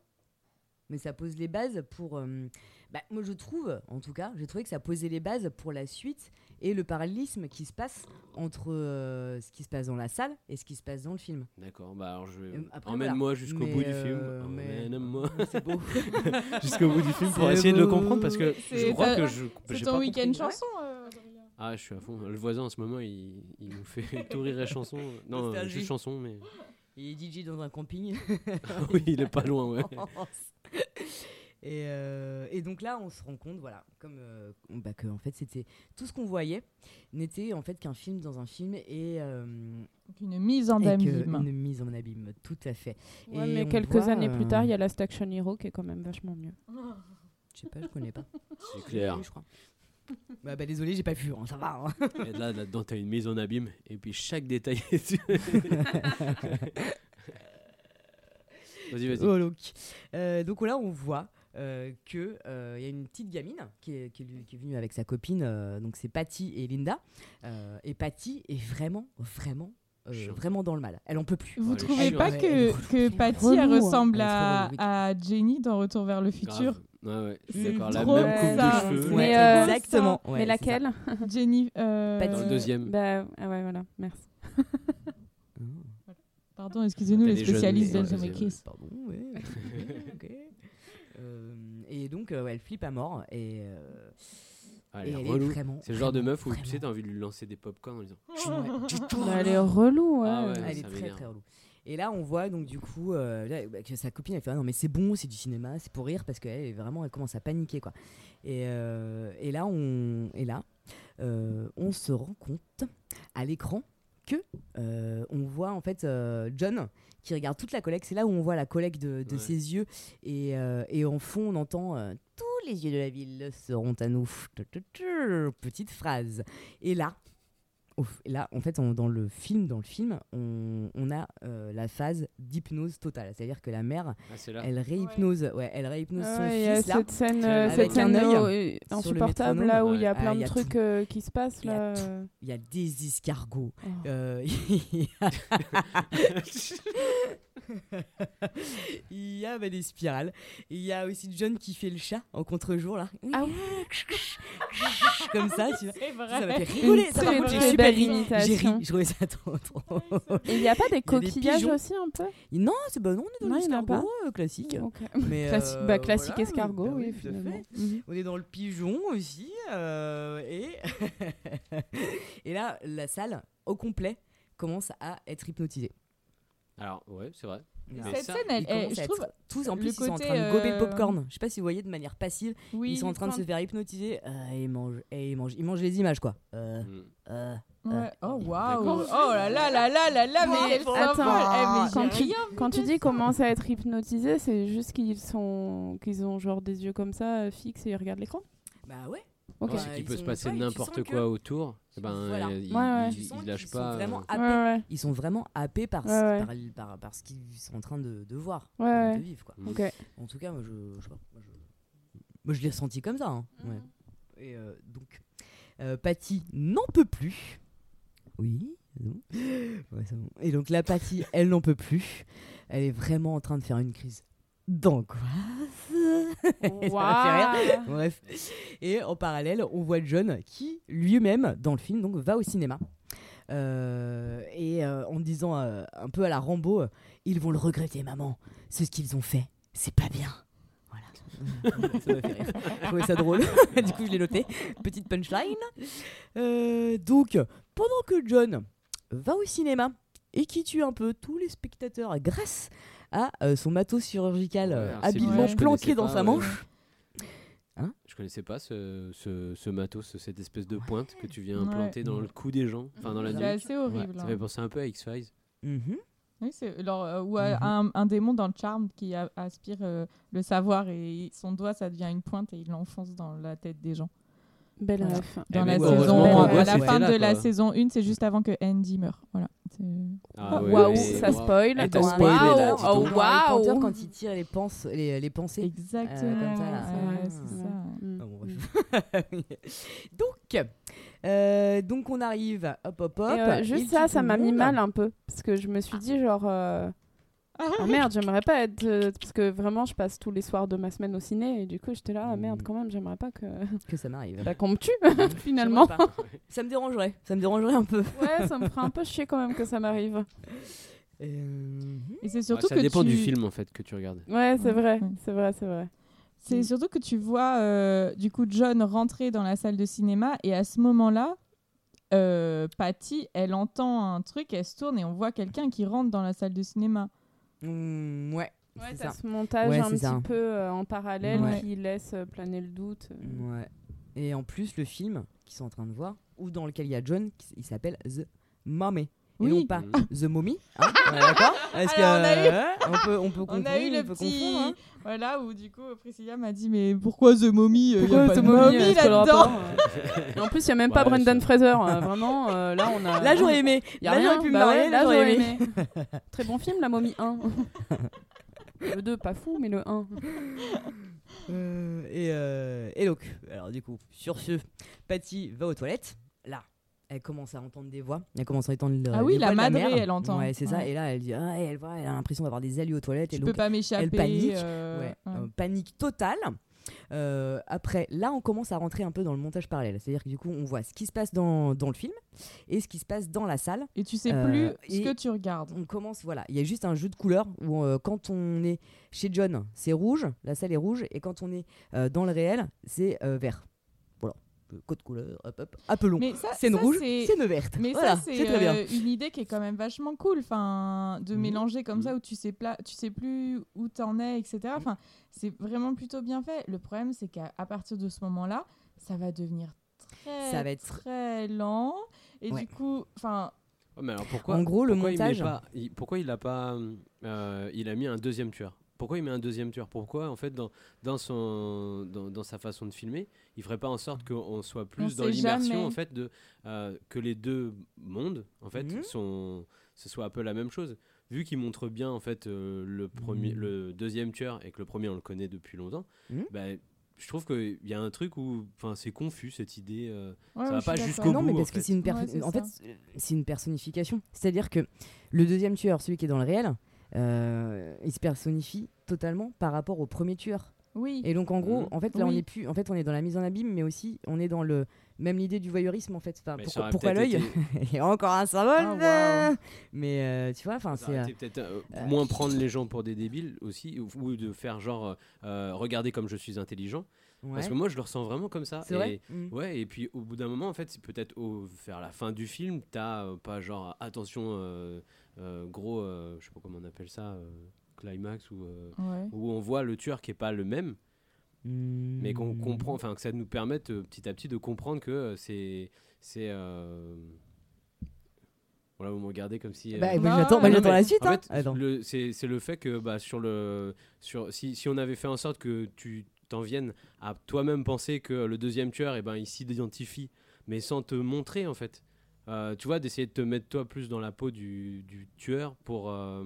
Mais ça pose les bases pour. euh, bah, moi, je trouve, en tout cas, j'ai trouvé que ça posait les bases pour la suite et le parallélisme qui se passe entre euh, ce qui se passe dans la salle et ce qui se passe dans le film. D'accord, bah alors je Euh, après, emmène-moi voilà. jusqu'au bout du euh, film. mais- Emmène-moi C'est beau. jusqu'au bout du film pour essayer de le comprendre parce que je crois que je C'est ton week-end compris. chanson. euh, Adrien Ah, je suis à fond. Le voisin en ce moment, il, il nous fait tout rire et chanson. Non, Nostalgie. juste chanson, mais Il est DJ dans un camping. oui, il est pas loin, ouais. Et, euh, et donc là, on se rend compte, voilà, comme euh, bah, que en fait, c'était tout ce qu'on voyait n'était en fait qu'un film dans un film et, euh, une mise en et abîme. une mise en abîme, tout à fait. Ouais, Et mais quelques voit, années euh, plus tard, il y a Last Action Hero qui est quand même vachement mieux. Je sais pas, je connais pas. C'est clair. Je crois. Bah, bah, désolé, j'ai pas vu, hein, ça va. hein. Et là, là-dedans, t'as une mise en abîme et puis chaque détail est. vas-y, vas-y. Oh, donc. Euh, donc là, on voit euh, que euh, il y a une petite gamine qui est, qui est- qui est venue avec sa copine. euh, donc c'est Patty et Linda. Euh, et Patty est vraiment, vraiment, euh, vraiment dans le mal. Elle en peut plus. Vous est trouvez pas Ouais, que. Patty Relou, elle hein. ressemble à, trop relou, oui. à Jenny dans Retour vers le futur? Grave. Ouais, ouais. je suis C'est d'accord. La trop même coupe ça. de cheveux. Ouais, Mais, euh, exactement. Ouais, mais laquelle? Jenny. euh. Dans le deuxième. Bah ah ouais, voilà, merci. Pardon, excusez-nous les spécialistes mais de dans le The deuxième. Kiss. Pardon, ouais. ok. Euh, et donc, euh, ouais, elle flippe à mort. Et, euh, Ah, et elle est elle est relou. vraiment. C'est le genre de meuf où tu sais, t'as envie de lui lancer des popcorn en disant Bah, elle est relou, ouais. Ah ouais. Elle est très très relou. Et là, on voit donc du coup euh, là, bah, que sa copine elle fait ah non mais c'est bon, c'est du cinéma, c'est pour rire parce qu'elle est vraiment elle commence à paniquer quoi. Et, euh, et là on et là euh, on se rend compte à l'écran que euh, on voit en fait euh, John qui regarde toute la collecte. C'est là où on voit la collecte de, de Ouais. ses yeux et, euh, et en fond on entend tous les yeux de la ville seront à nous. Petite phrase. Et là là, en fait, on- dans le film, dans le film, on, on a euh, la phase d'hypnose totale. C'est-à-dire que la mère, Ah, elle réhypnose, ouais, elle réhypnose Ah son ouais, il y a fils là. cette scène, euh, cette un scène œil euh, sur le insupportable là où il y a Ouais. plein Ah, de y a trucs tout. euh, qui se passent Il y a là. euh. Il y a des escargots. Oh. Euh, il y a- il y a bah, des spirales. Il y a aussi John qui fait le chat en contre-jour là. Ah Comme ça, tu vois. C'est Ça m'a fait rigoler. Ça, j'ai super ri. J'ai ri. Je trouvais ça trop, trop. Et il n'y a pas des coquillages aussi un peu Non, c'est bah non, on est dans Non, il y en a l'escargot euh, classique. Ok. Mais, Classique, euh, bah, classique voilà, escargot, bah oui, tout à finalement. fait. Mhm. On est dans le pigeon aussi. euh, et... et là, la salle, au complet, commence à être hypnotisée. Alors, ouais, c'est vrai. Mais Cette ça, scène, elle, elle- je trouve. être tous en le plus, ils sont en train de gober le euh, popcorn. Je sais pas si vous voyez de manière passive. Oui, ils sont en train de se faire hypnotiser. euh, et ils mangent, et ils mangent, ils mangent les images quoi. Euh, Mm. euh, Ouais. Oh waouh! Oh là là là là là là! Mais elle Attends. Eh, mais quand tu, quand tu dis commence à être hypnotisé, c'est juste qu'ils sont qu'ils ont genre des yeux comme ça euh, fixes et ils regardent l'écran? bah ouais. Ok. Ouais, ils peut se passer n'importe quoi autour. Eh Ben, Voilà. euh, il, Ouais, ouais. il- Tu sens il lâche qu'ils sont pas. vraiment euh, happés. Ouais ouais. Ils sont vraiment happés par, Ouais, ouais. par, par, par ce qu'ils sont en train de, de voir, Ouais, de ouais. vivre quoi. mm. En tout cas, moi je, je sais pas. Moi je, moi, je l'ai ressenti comme ça. hein. Ouais. Et euh, donc, euh, Patty n'en peut plus. Oui. Ouais, bon. Et donc, la Patty, elle n'en peut plus. Elle est vraiment en train de faire une crise d'angoisse. Ça m'a fait rire. Bref. Et en parallèle, on voit John qui, lui-même, dans le film, donc, va au cinéma. Euh, et euh, en disant euh, un peu à la Rambo, ils vont le regretter, maman. Ce qu'ils ont fait, c'est pas bien. Voilà. ça m'a fait rire. Je trouvais ça drôle. du coup, je l'ai noté. Petite punchline. Donc, pendant que John va au cinéma et qui tue un peu tous les spectateurs grâce à euh, son matos chirurgical euh, Ouais, c'est habilement planqué dans pas, sa ouais. manche. Je connaissais pas ce, ce, ce matos, cette espèce de pointe que tu viens Ouais. planter dans le cou des gens, enfin dans la C'est nuque. assez horrible. Ça hein. fait penser un peu à X-Files. Oui, c'est alors, euh, ou à Mhm. un, un démon dans le charme qui a- aspire euh, le savoir et son doigt ça devient une pointe et il l'enfonce dans la tête des gens. Belle Voilà. ref. Dans Eh la saison, qu'on à la fin de la saison 1, c'est juste avant que Andy meurt. Voilà. Ah ouais, Waouh, ça wow. spoil. Waouh, dis oh, waouh. quand il tire les, penses, les, les pensées. Exactement. comme ça, là. ouais, Ah. c'est ça. Mm. Ah bon, donc, euh, donc on arrive, hop hop hop. Euh, juste ça, ça m'a mis mal un peu. Parce que je me suis dit, genre. Euh, Ah merde, j'aimerais pas être. euh, parce que vraiment, je passe tous les soirs de ma semaine au ciné. Et du coup, j'étais là, ah merde, Mm. quand même, j'aimerais pas que. que ça m'arrive. bah, qu'on me tue, finalement. J'aimerais pas. ça me dérangerait, ça me dérangerait un peu. Ouais, ça me ferait un peu chier quand même que ça m'arrive. Euh, Et c'est Ouais, surtout ça que dépend tu... du film en fait que tu regardes. Ouais, c'est vrai, c'est vrai, c'est vrai. C'est Mm. surtout que tu vois euh, du coup John rentrer dans la salle de cinéma et à ce moment-là, euh, Patty, elle entend un truc, elle se tourne et on voit quelqu'un qui rentre dans la salle de cinéma. Mm, ouais. Ouais, t'as ce montage Ouais, un petit ça. peu euh, en parallèle Ouais. qui laisse euh, planer le doute. euh. Ouais. Et en plus, le film qu'ils sont en train de voir, ou dans lequel il y a John, il s'appelle The Mummy. Et Oui. non pas Mhm. The Mommy. hein, on est D'accord Parce que, Alors, on a eu- euh, on peut, on peut On a eu le petit. confondre, hein. Voilà, où du coup Priscilla m'a dit Mais pourquoi The Mommy euh, y a Pourquoi pas The de Mommy, Est-ce là-dedans rapport, euh, Et en plus, il n'y a même pas Ouais, Brendan ça- Fraser. euh, vraiment, euh, là, on a. Là, j'aurais aimé. Y a Là, rien. j'aurais pu me Bah ouais, là, j'aurais aimé. Très bon film, La Momie 1. le 2, pas fou, mais le 1. Euh, et, euh, et donc, alors du coup, sur ce, Patty va aux toilettes. Là, elle commence à entendre des voix. Elle commence à entendre le- Ah oui, la voix de madrée, mère. elle entend. Ouais, c'est ça. Ouais. Et là, elle dit, ah, elle, voit, elle a l'impression d'avoir des alliés aux toilettes. Et peux pas m'échapper. elle panique. euh, ouais, ouais. euh, panique totale. Euh, après, là, on commence à rentrer un peu dans le montage parallèle. C'est-à-dire que du coup, on voit ce qui se passe dans, dans le film et ce qui se passe dans la salle. Et tu sais Euh, plus ce et- que tu regardes. On commence, voilà, il y a juste un jeu de couleurs où euh, quand on est chez John, c'est rouge, la salle est rouge, et quand on est euh, dans le réel, c'est euh, vert. Code couleur, hop hop, appelons. Mais ça, Scène ça, rouge, c'est- scène verte. Mais voilà, ça, c'est très bien. euh, une idée qui est quand même vachement cool, enfin, de Mhm. mélanger comme Mhm. ça où tu sais, pla- tu sais plus où t'en es, etc. Enfin, c'est vraiment plutôt bien fait. Le problème, c'est qu'à à partir de ce moment-là, ça va devenir très, Ça va être- très lent. Et Ouais. du coup, enfin, mais alors pourquoi En gros, le pourquoi il met montage- pas- il- pourquoi il a pas euh, il a mis un deuxième tueur? Pourquoi il met un deuxième tueur? Pourquoi en fait dans dans son dans, dans sa façon de filmer, il ferait pas en sorte qu'on soit plus dans l'immersion en fait de euh, que les deux mondes en fait Mhm. sont ce soit un peu la même chose. Vu qu'il montre bien en fait euh, le premier Mhm. le deuxième tueur et que le premier on le connaît depuis longtemps, bah, je trouve qu'il y a un truc où enfin c'est confus cette idée euh, ouais, Ça ouais, va pas jusqu'au non, mais bout, parce en que c'est une, per- Ouais, c'est en fait, ça. c'est une personnification. C'est-à-dire que le deuxième tueur, celui qui est dans le réel, euh, il se personnifie totalement par rapport au premier tueur. Oui. Et donc en gros, Mhm. en fait là on est plus, en fait on est dans la mise en abîme, mais aussi on est dans le même l'idée du voyeurisme en fait. Enfin, Mais ça pourquoi l'œil été- Il y a encore un symbole. Ah, Mais euh, tu vois, enfin c'est. euh, peut-être euh, euh, moins prendre les gens pour des débiles aussi, ou, ou de faire genre euh, regarder comme je suis intelligent. ouais. Parce que moi je le ressens vraiment comme ça. Et, vrai? Mm. Ouais, et puis au bout d'un moment, en fait, c'est peut-être au vers la fin du film, t'as euh, pas genre attention, gros, euh, je sais pas comment on appelle ça, euh, climax, ou euh, Ouais. où on voit le tueur qui est pas le même, mais qu'on comprend, enfin que ça nous permette euh, petit à petit de comprendre que euh, c'est. c'est euh, Voilà, vous me regardez comme si. euh, Bah, bah, j'attends, bah, la suite. en hein. fait, Attends. le- c'est c'est le fait que bah, sur le, sur, si, si on avait fait en sorte que tu t'en viennes à toi-même penser que le deuxième tueur, eh ben, il s'identifie, mais sans te montrer en fait. Euh, tu vois, d'essayer de te mettre toi plus dans la peau du, du tueur pour. euh,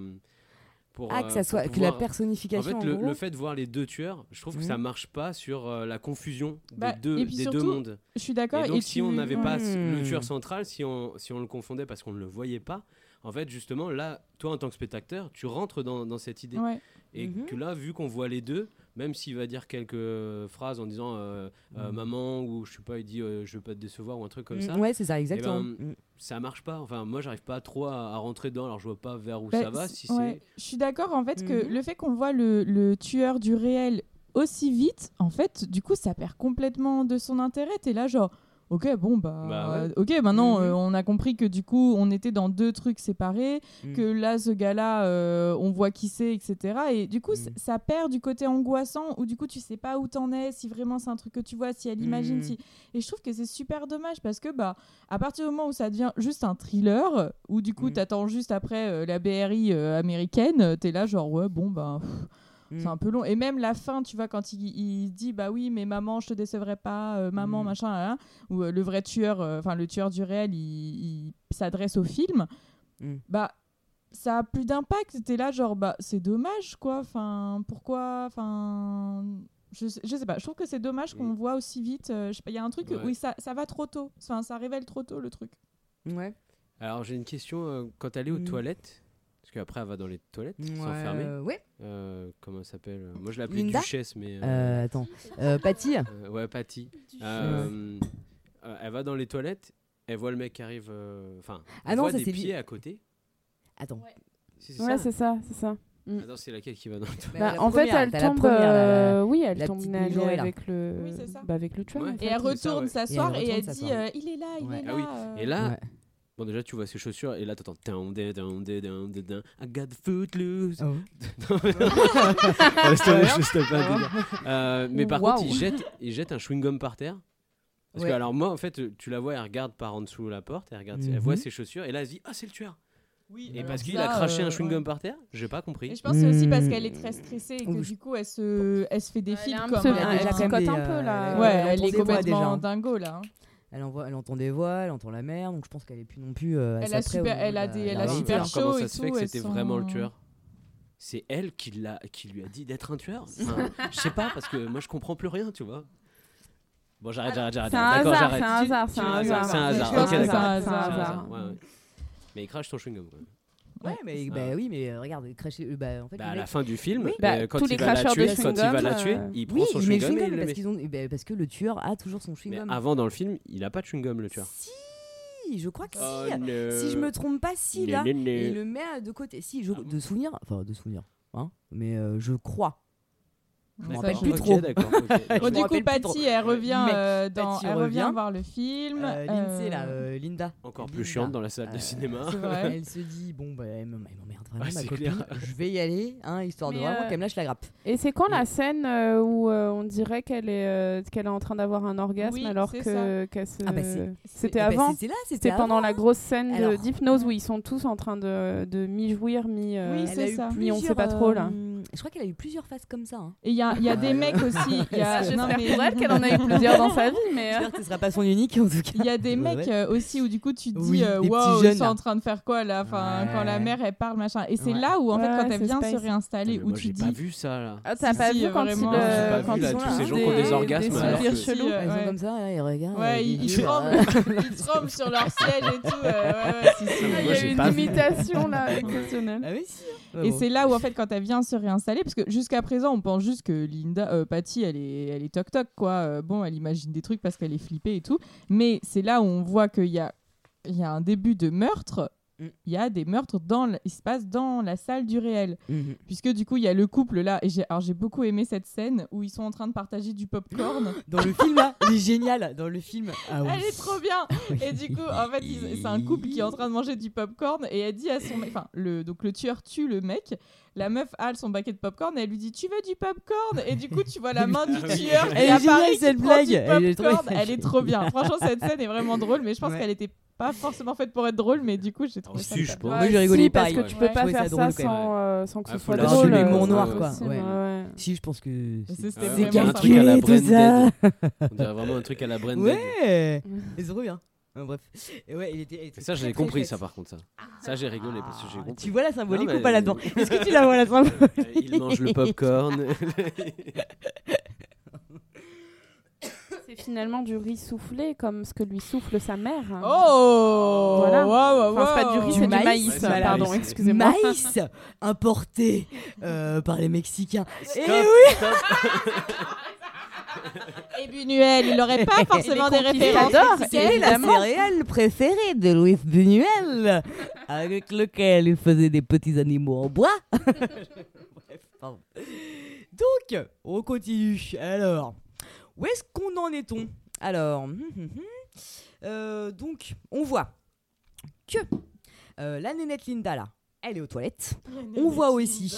pour Ah, euh, que ça pour soit que la pouvoir- En personnification. fait, en le, gros. le fait de voir les deux tueurs, je trouve que Mhm. ça marche pas sur euh, la confusion Bah, des, deux, et puis des deux mondes. Je suis d'accord. Et donc, et si tu- on n'avait pas le Hmm. tueur central, si on, si on le confondait parce qu'on ne le voyait pas, en fait, justement, là, toi, en tant que spectateur, tu rentres dans, dans cette idée. Ouais. Et Mhm. que là, vu qu'on voit les deux, même s'il va dire quelques phrases en disant euh, euh, Mhm. maman, ou je sais pas, il dit euh, je veux pas te décevoir, ou un truc comme ça, Mm, Ouais, c'est ça, exactement. ben, Mm. ça marche pas. Enfin, moi, j'arrive pas trop à, à rentrer dedans, alors je vois pas vers où Bah, ça va. Si ouais. c'est. Je suis d'accord en fait que Mhm. le fait qu'on voit le, le tueur du réel aussi vite, en fait, du coup, ça perd complètement de son intérêt. T'es là, genre, ok, bon, bah, Bah ouais. ok, maintenant, Mhm. euh, on a compris que du coup, on était dans deux trucs séparés, Mm. que là, ce gars-là, euh, on voit qui c'est, etc. Et du coup, Mhm. ça perd du côté angoissant, où du coup, tu sais pas où t'en es, si vraiment c'est un truc que tu vois, si elle imagine, Mhm. si. Et je trouve que c'est super dommage parce que, bah, à partir du moment où ça devient juste un thriller, où du coup, Mhm. t'attends juste après euh, la BRI américaine, t'es là, genre, ouais, bon, bah. pff, Mm. c'est un peu long. Et même la fin, tu vois, quand il, il dit bah oui, mais maman, je te décevrai pas, euh, maman, Mm. machin, là, là, où euh, le vrai tueur, euh, enfin le tueur du réel, il, il s'adresse au film, Mm. bah ça a plus d'impact. T'es là, genre bah c'est dommage quoi. Enfin pourquoi, enfin. Je sais, je sais pas, je trouve que c'est dommage qu'on Mm. voit aussi vite. euh, je sais pas, il y a un truc Ouais. où il- ça, ça va trop tôt. Enfin, ça révèle trop tôt le truc. Ouais. Alors j'ai une question. euh, quand elle est aux Mm. toilettes, qu'après elle va dans les toilettes, Ouais, euh, ouais. Euh, comment elle s'appelle euh, Moi je l'appelais Duchesse, mais. euh, Euh, attends. Euh, Patty euh, ouais, Patty. Euh, euh, elle va dans les toilettes, elle voit le mec qui arrive. euh, Enfin, Ah elle non, voit ça, des pieds à côté. Attends. Si, c'est Ouais, ça. c'est ça, c'est ça. Attends, c'est laquelle qui va dans les toilettes Bah, Bah, la en fait, elle tombe. première, la- oui, elle tombe avec le, Oui, bah, avec le tueur. Ouais. en fait. Et elle retourne s'asseoir Et elle dit il est là, il est Ah là. oui. Et là. Bon déjà tu vois ses chaussures et là t'entends down, down, down, down, down, down, down, I got the foot loose. Oh. Euh, mais par Waouh. contre, il jette, il jette un chewing-gum par terre. Parce Ouais. que alors moi, en fait, tu la vois, elle regarde par en dessous la porte, elle regarde, elle Mhm. voit ses chaussures et là elle se dit ah c'est le tueur. Oui, Et parce qu'il a craché euh, un chewing-gum ouais. par terre, j'ai pas Et compris. je pense que c'est aussi parce Hmm. qu'elle est très stressée et que Ouh, du coup elle se, elle se fait des Elle un- Elle a elle un peu, là. elle- Ouais, elle elle est complètement dingo là. Elle, envoie, elle entend des voix, elle entend la mer, donc je pense qu'elle est plus non plus. euh, Elle a super- elle a des- la- elle a super alors, comment chaud ça et se fait que c'était sont- vraiment le tueur C'est elle qui, l'a, qui lui a dit d'être un tueur Enfin, Je sais pas, parce que moi je comprends plus rien, tu vois. Bon, j'arrête, j'arrête, j'arrête. C'est un D'accord, hasard, j'arrête. c'est un hasard, c'est un hasard. c'est un hasard. C'est un hasard. Mais il crache ton chewing-gum. Quoi. Ouais, mais bah, oui, mais euh, regarde, cracher. euh, Bah, en fait, Bah, à la fin du film, Oui. euh, Bah, quand tous il les va la cracheurs de tuer, quand il va la tuer, il prend Oui, son chewing-gum et chewing-gum il le parce, met. qu'ils ont... bah, parce que le tueur a toujours son Mais chewing-gum. avant dans le film, il a pas de chewing-gum le tueur. Si, je crois que Oh, si. no. Si je me trompe pas, si là. Il le met de côté. Si, je... Ah de souvenir. Enfin, de souvenir. Hein mais euh, je crois. Je m'en rappelle plus trop. Bon, du coup. Patty, elle revient, euh, dans, Patty elle revient revient. voir le film. Euh, Lindsay, euh, là, euh, Linda. Encore plus Linda. chiante dans la salle de cinéma. Elle se dit bon bah elle m'emmerde vraiment Ouais, ma c'est copine. clair. Je vais y aller, hein, histoire de vraiment qu'elle me lâche la grappe. Et c'est quand la scène euh, où euh, on dirait qu'elle est, euh, qu'elle est en train d'avoir un orgasme Oui, alors que qu'elle se... Ah bah, C'était Eh ben, avant C'était là, C'était c'était pendant la grosse scène d'hypnose où ils sont tous en train de, de mi-jouir, mi... euh, Oui, Elle a c'est eu ça. Mais on sait pas trop, là. Euh, Je crois qu'elle a eu plusieurs phases comme ça. Hein. Et il y a, il y a des mecs aussi. il y a- non, J'espère mais- pour elle qu'elle en a eu plusieurs dans sa vie, mais... euh, J'espère que ce sera pas son unique en tout cas. Il y a des mecs ouais. euh, aussi où du coup tu te dis euh, waouh jeunes, ils sont là. en train de faire quoi là? Enfin Ouais. quand la mère elle parle machin et c'est Ouais. là où en fait Ouais, quand elle vient se réinstaller où tu j'ai dis pas vu ça là. Ah, t'as pas vu quand. J'ai euh, ils tous sont ces gens qui ont des orgasmes, Des chelous. Ils comme ça, ils regardent. euh, ils, tremblent euh, sur leur siège et tout euh, Il y a j'ai une imitation là exceptionnelle. Et c'est là où en fait quand elle vient se réinstaller parce que jusqu'à présent on pense juste que Linda euh, Patty elle est elle est toc toc quoi Euh, bon elle imagine des trucs parce qu'elle est flippée et tout mais c'est là où on voit qu'il y a il y a un début de meurtre Mm. il y a des meurtres dans il se passe dans la salle du réel Mhm. puisque du coup il y a le couple là et j'ai alors j'ai beaucoup aimé cette scène où ils sont en train de partager du popcorn Dans le film là, il est génial. Dans le film. Ah oui. elle est trop bien et du coup en fait c'est un couple qui est en train de manger du popcorn et elle dit à son mec enfin le donc le tueur tue le mec la meuf a son baquet de popcorn et elle lui dit tu veux du popcorn? Et du coup tu vois la main du Ah tueur Elle qui est apparaît, géniale, cette prend blague. du Elle est trop- popcorn. elle est trop bien franchement cette scène est vraiment drôle mais je pense Ouais. qu'elle était pas forcément faite pour être drôle mais du coup j'ai Oh, trouvé ça si, je pense. Moi, j'ai rigolé si, parce que ouais. tu peux Ouais, pas faire ça ça drôle, quand même. sans, euh, sans que Ah, ce soit drôle. l'humour euh, noir, c'est quoi, possible, ouais. ouais. Si, je pense que. C'est- c'est- c'était C'est vraiment un truc à la ça. Branded. On dirait vraiment un truc à la Branded. Ouais. Et c'est trop bien. Bref. Et ouais, il était. il était Et ça, très, j'ai très compris chouette. ça par contre. Ça, ça j'ai rigolé parce que j'ai Ah, compris. Tu vois la symbolique Non, mais- ou pas là-dedans Est-ce que tu la vois la symbolique Il mange le popcorn. C'est finalement du riz soufflé comme ce que lui souffle sa mère. oh Voilà. Waouh, Enfin, c'est pas du riz, c'est du maïs, maïs. Ouais, c'est Pardon, maïs. excusez-moi. Maïs importé euh, par les Mexicains. Et Stop, oui stop. et Buñuel il aurait pas forcément des références. C'est la céréale préférée de Luis Buñuel, avec lequel il faisait des petits animaux en bois. Bref, pardon. Donc, on continue. Alors, où est-ce qu'on en est-on? Alors, hum, hum, hum. Euh, donc, on voit que euh, la nénette Linda, là, elle est aux toilettes. On voit aussi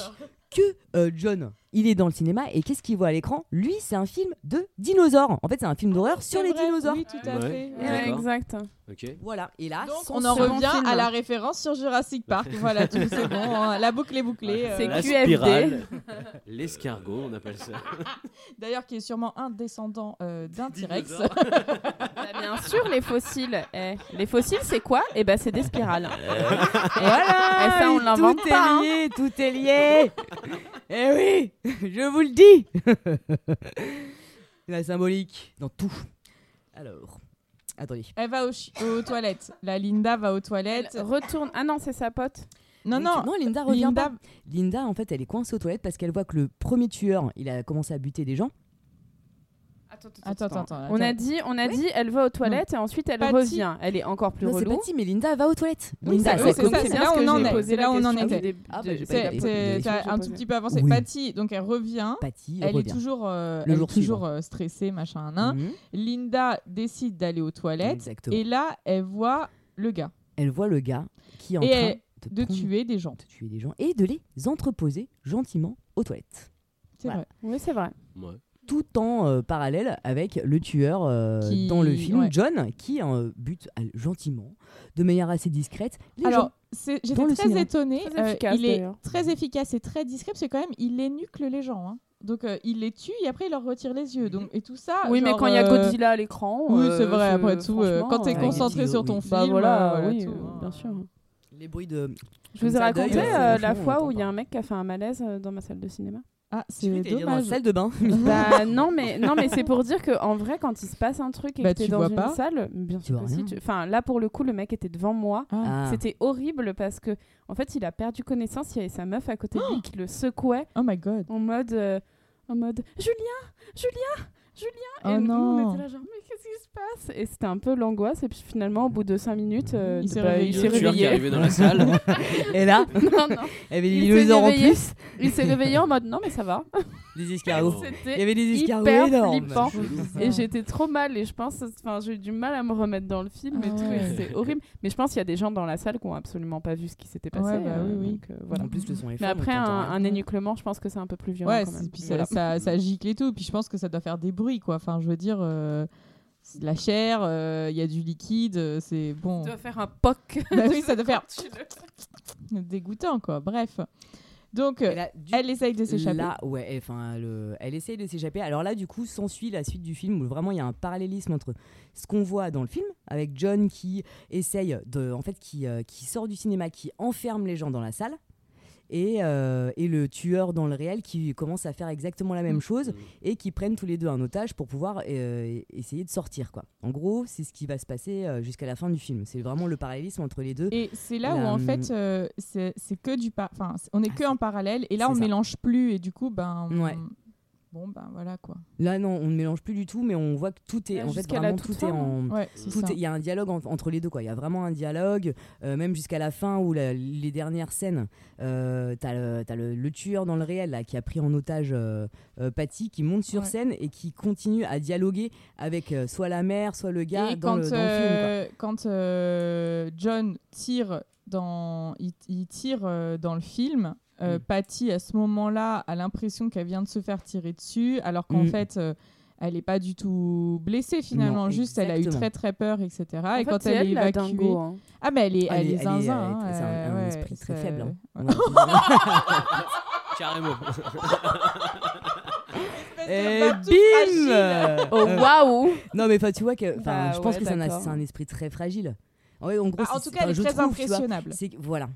que euh, John, il est dans le cinéma et qu'est-ce qu'il voit à l'écran? Lui, c'est un film de dinosaures. En fait, c'est un film d'horreur sur les vrai, dinosaures. Oui, tout à Ouais. fait. Ouais. Exact. Ok. Voilà. Et là, Donc, on en revient film. à la référence sur Jurassic Park. voilà, tout c'est bon. hein, La boucle est bouclée. euh, C'est La QFD. spirale, l'escargot, on appelle ça. D'ailleurs, qui est sûrement un descendant euh, d'un T-Rex. Bah, bien sûr, les fossiles. Eh, les fossiles, c'est quoi? Eh ben, c'est des spirales. Voilà. Et ça, on l'invente tout pas, hein. est lié, tout est lié. Eh oui, je vous le dis. La symbolique dans tout. Alors, attendez. Elle va aux, chi- aux toilettes. La Linda va aux Elle toilettes. retourne. Ah non, c'est sa pote. Non, non. non, Linda revient Linda, pas. Linda, en fait, elle est coincée aux toilettes parce qu'elle voit que le premier tueur, il a commencé à buter des gens. Attends, Attends, attends, attends. On a dit, on a Oui. dit, elle va aux toilettes et ensuite elle Patty. revient. Elle est encore plus non, c'est relou. pas si, mais Linda va aux toilettes. Oui, Linda, c'est- ça oui, c'est c'est c'est bien là on en est, c'est là où on en était. Ah, bah, j'ai pas C'est- c'est- un tout petit peu avancé. Oui. Patty, donc elle revient. Patty Elle est revient. toujours, euh, Le elle est toujours euh, stressée, machin, nan. Mhm. Linda décide d'aller aux toilettes. Exactement. Et là, elle voit le gars. Elle voit le gars qui est en train de, tuer des gens. de tuer des gens et de les entreposer gentiment aux toilettes. C'est vrai. Oui, c'est vrai. Tout en euh, parallèle avec le tueur euh, Qui- dans le film, ouais. John, qui euh, bute euh, gentiment, de manière assez discrète, les Alors, j'étais très cinéma. étonnée. Très Euh, efficace, il est très efficace et très discret parce que quand même, il énucle les gens. hein. Donc, euh, il les tue et après, il leur retire les yeux. Donc, et tout ça. oui, mais quand il y a Godzilla à l'écran. Oui, euh, c'est vrai. Après tout, euh, quand t'es franchement, concentré euh, sur oui. ton Bah film, voilà, euh, oui, tout, euh, hein. bien sûr. Les bruits de. Je vous ai raconté la fois où il y a un mec qui a fait un malaise dans ma salle de cinéma. Ah, C'est c'est dans la dommage. salle de bain. bah non mais non mais c'est pour dire que en vrai quand il se passe un truc et Bah, que t'es dans vois une pas. salle, bien sûr vois que si, rien. tu- Enfin là pour le coup le mec était devant moi. Ah. Ah. C'était horrible parce que en fait il a perdu connaissance. Il y avait sa meuf à côté de lui qui le secouait Oh my god. en mode euh, en mode Julien, Julien, Julien. Oh et nous on était là genre mais qu'est-ce qui se passe? Et c'était un peu l'angoisse et puis finalement au bout de 5 minutes euh, Il s'est bah, réveillé. il qui est réveillé. arrivé dans la salle. Et là, non non. il y avait des Il dinosaures en réveillé. plus. Il s'est réveillé en mode non mais ça va. Des escargots. Il y avait des escargots énormes. Et j'étais trop mal et je pense, enfin j'ai eu du mal à me remettre dans le film et Ah tout, ouais. c'est horrible. Mais je pense qu'il y a des gens dans la salle qui ont absolument pas vu ce qui s'était passé. Ouais, bah euh, oui, oui. donc, euh, voilà. En plus, le son est Mais après un, énuclement, je pense que c'est un peu plus violent Ouais, quand c'est- même. puis ça, Voilà. ça, ça gicle et tout. Puis je pense que ça doit faire des bruits, quoi. Enfin, je veux dire, euh, c'est de la chair, euh, il y a du liquide, euh, c'est bon. Tu dois faire un poc. Bah oui, ça doit faire le- dégoûtant, quoi. Bref. Donc, Et euh, là, du elle essaye de s'échapper. Là, ouais, elle- enfin, le- elle essaye de s'échapper. Alors là, du coup, s'ensuit la suite du film où vraiment il y a un parallélisme entre ce qu'on voit dans le film avec John qui essaye de, en fait, qui, euh, qui sort du cinéma, qui enferme les gens dans la salle. Et, euh, et le tueur dans le réel qui commence à faire exactement la même Mm. chose et qui prennent tous les deux un otage pour pouvoir euh, essayer de sortir quoi. En gros, c'est ce qui va se passer euh, jusqu'à la fin du film. C'est vraiment le parallélisme entre les deux. Et c'est là où en fait euh, c'est c'est que du par... enfin c'est- on est Ah, que en parallèle et là on ça. mélange plus et du coup ben on- Ouais. Bon ben voilà quoi. Là, non, on ne mélange plus du tout, mais on voit que tout est en fait vraiment tout est en Ouais, il y a un dialogue en- entre les deux quoi il y a vraiment un dialogue euh, même jusqu'à la fin où la- les dernières scènes euh, t'as le, t'as le, le tueur dans le réel là, qui a pris en otage euh, euh, Patty qui monte sur Ouais. scène et qui continue à dialoguer avec soit la mère soit le gars Et dans, quand, le, dans le film quoi. quand John tire dans il, il tire dans le film euh, Mm. Patty à ce moment-là a l'impression qu'elle vient de se faire tirer dessus alors qu'en Mm. fait euh, elle est pas du tout blessée finalement, Non, juste elle a eu très très peur, etc. En et fait, quand c'est elle est évacuée, dingo, hein. ah mais elle est, Elle elle est- elle zinzin, elle est- hein, c'est un- un ouais, esprit très c'est- faible, hein. ouais. Carrément. Et bim. Oh waouh non mais tu vois que Bah je pense ouais, que c'est un, c'est esprit très fragile Ouais, en gros Bah, en c'est- tout cas, elle est très trouve, tu vois, impressionnable. c'est voilà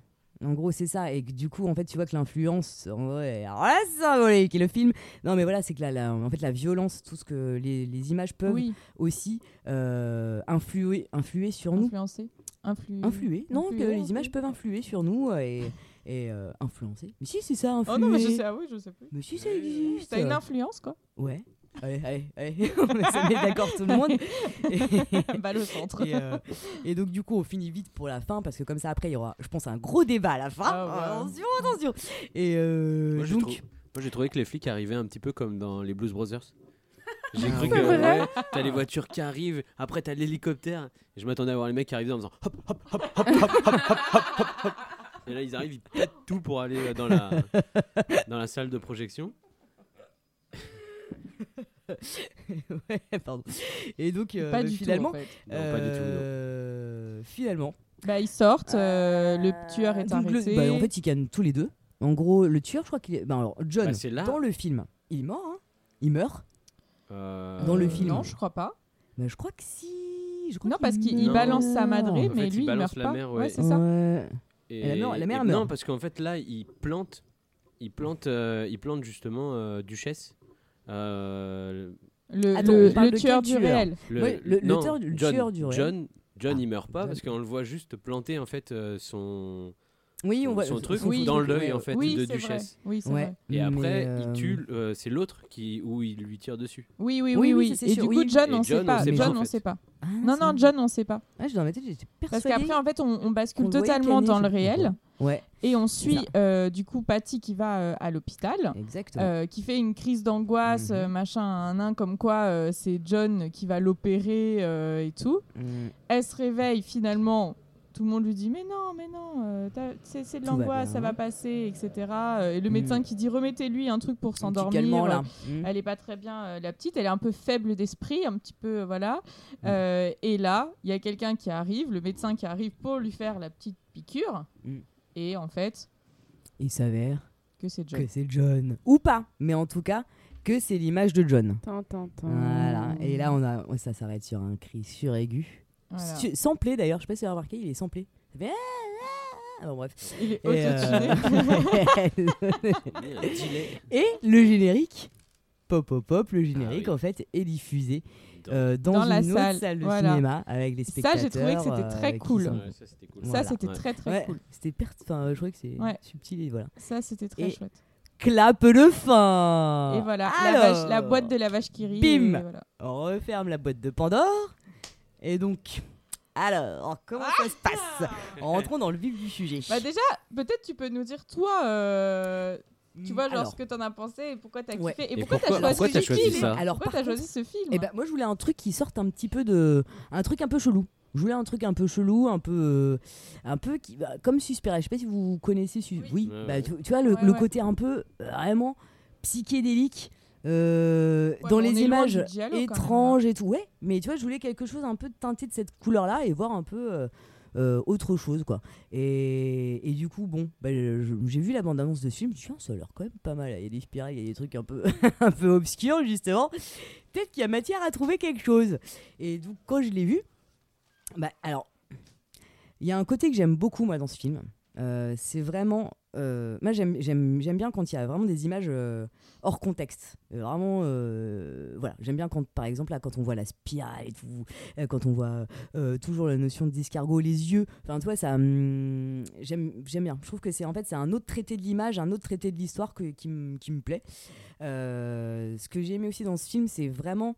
en gros c'est ça. Et que du coup en fait tu vois que l'influence en vrai alors là c'est symbolique. Et le film non mais voilà c'est que la, la- en fait la violence tout ce que les, les images peuvent Oui, aussi euh, influer influer sur nous. Influencé, influ... influer. Non que les images peuvent influer sur nous et, et euh, influencer. Mais si c'est ça influer Oh non mais je sais, ah oui je sais plus. mais si ça existe. T'as une influence quoi. ouais allez allez allez on se met d'accord tout le monde Et- bah le centre. et, euh, et donc du coup on finit vite pour la fin parce que comme ça après il y aura je pense un gros débat à la fin Ah ouais. attention attention et euh, Moi, donc Moi, j'ai trouvé que les flics arrivaient un petit peu comme dans les Blues Brothers. J'ai cru Ah que ouais. t'as les voitures qui arrivent, après t'as l'hélicoptère. Et je m'attendais à voir les mecs qui arrivaient en faisant hop hop hop hop hop hop hop hop hop hop. Et là ils arrivent, ils pètent tout pour aller euh, dans la dans la salle de projection. ouais, pardon. Et donc, euh, Pas bah, du tout, finalement, en fait. Non, pas du tout, non. euh, finalement, Bah, ils sortent, euh, le tueur est donc le- arrêté. bah, en fait, ils cannent tous les deux. En gros, le tueur, je crois qu'il est. bah, alors, John, Bah, c'est là. dans le film, il est mort, hein il meurt. Euh, dans le Euh, film. Non, je crois pas. Mais je crois que si. Je crois Non, parce qu'il il balance sa madrée, En mais fait, il lui, il balance meurt la pas. mère, ouais, ouais. c'est ça. Ouais. Et, Et la mère- la mère et- meurt. Non, parce qu'en fait là, il plante, il plante, euh, il plante justement euh, Duchesse. Euh, Le, Attends, le- on le de tueur du réel. le, Ouais, le- le non, tueur- le John, tueur du réel. John, John, Ah, il meurt pas John. parce qu'on le voit juste planter en fait euh, son Oui, on voit son truc Oui. dans l'œil en fait oui, de Duchesse. vrai. Oui, c'est Ouais. vrai. Et après, Mais, il euh, tue. euh, c'est l'autre qui où il lui tire dessus. Oui, oui, Oui, oui, Et sûr, du coup, John, on sait on pas. John, en on sait pas. Ah, Non, non, John, on sait pas. Ah, je tête, j'étais Parce qu'après, en fait, on, on bascule le voyait totalement dans le réel Ouais, et on suit euh, du coup Patty qui va euh, à l'hôpital. euh, qui fait une crise d'angoisse, Mhm. machin, un nain, comme quoi c'est John qui va l'opérer et tout. Mm. Elle se réveille finalement, tout le monde lui dit mais non, mais non, c'est de l'angoisse, ça va passer, etc. Et le Mm. médecin qui dit remettez-lui un truc pour Un s'endormir. Mm. Elle est pas très bien, la petite. Elle est un peu faible d'esprit, un petit peu, voilà. Et là, il y a quelqu'un qui arrive, le médecin qui arrive pour lui faire la petite piqûre. Et en fait, Il s'avère que c'est John. que c'est John. Ou pas, mais en tout cas, que c'est l'image de John. Tin, tin, tin. Voilà. Et là, on a, ça s'arrête sur un cri suraigu. Voilà. Samplé d'ailleurs, je sais pas si vous avez remarqué, il est samplé. Ça fait ah, ah. Bon, bref. Il est Et, euh, Et le générique, pop pop pop, le générique Ah oui. en fait est diffusé Dans- euh, dans, Dans une la autre salle, salle, de voilà. cinéma avec les Ça, spectateurs. j'ai trouvé que c'était très euh, cool. sont- Ouais, ça c'était cool. Ça, Voilà. c'était Ouais. très très Ouais, cool. c'était per- enfin, je trouvais que c'est Ouais. subtil et voilà. Ça, c'était très Et- chouette. Clap de fin. et voilà, la, Alors, vache- la boîte de la vache qui rit. Bim. et voilà. On referme la boîte de Pandore. Et donc, alors, comment ça se passe? Rentrons dans le vif du sujet. Bah déjà, peut-être tu peux nous dire toi, euh, tu vois, genre Alors, ce que t'en as pensé et pourquoi t'as Ouais. kiffé et Et pourquoi, pourquoi- t'as choisi, pourquoi t'as ce film ça Alors, Pourquoi par t'as choisi ce film Eh ben, moi, je voulais un truc qui sorte un petit peu de. Un truc un peu chelou. Je voulais un truc un peu chelou, un peu. euh, un peu qui. bah, comme Suspiria. Je sais pas si vous connaissez. Sus- Oui. Ouais, bah, ouais. tu, tu vois, le, Ouais, le ouais. côté un peu. euh, vraiment psychédélique. euh, Ouais, dans mais on les est loin images du giallo, quand même, étranges et tout. Ouais, mais tu vois, je voulais quelque chose un peu teinté de cette couleur-là et voir un peu. euh, euh, autre chose quoi. Et, et du coup bon bah, j'ai vu la bande annonce de ce film je suis dit, Ah, ça a l'air quand même pas mal. Il y a des spirales il y a des trucs un peu un peu obscurs justement. Peut-être qu'il y a matière à trouver quelque chose. Et donc quand je l'ai vu bah alors il y a un côté que j'aime beaucoup moi dans ce film Euh, c'est vraiment euh, moi j'aime bien quand il y a vraiment des images euh, hors contexte. Vraiment voilà. J'aime bien quand par exemple là quand on voit la spirale et tout quand on voit toujours la notion d'escargot les yeux. Enfin tu vois ça hum, j'aime bien. Je trouve que c'est en fait c'est un autre traité de l'image un autre traité de l'histoire qui, me- plaît. Ce que j'ai aimé aussi dans ce film c'est vraiment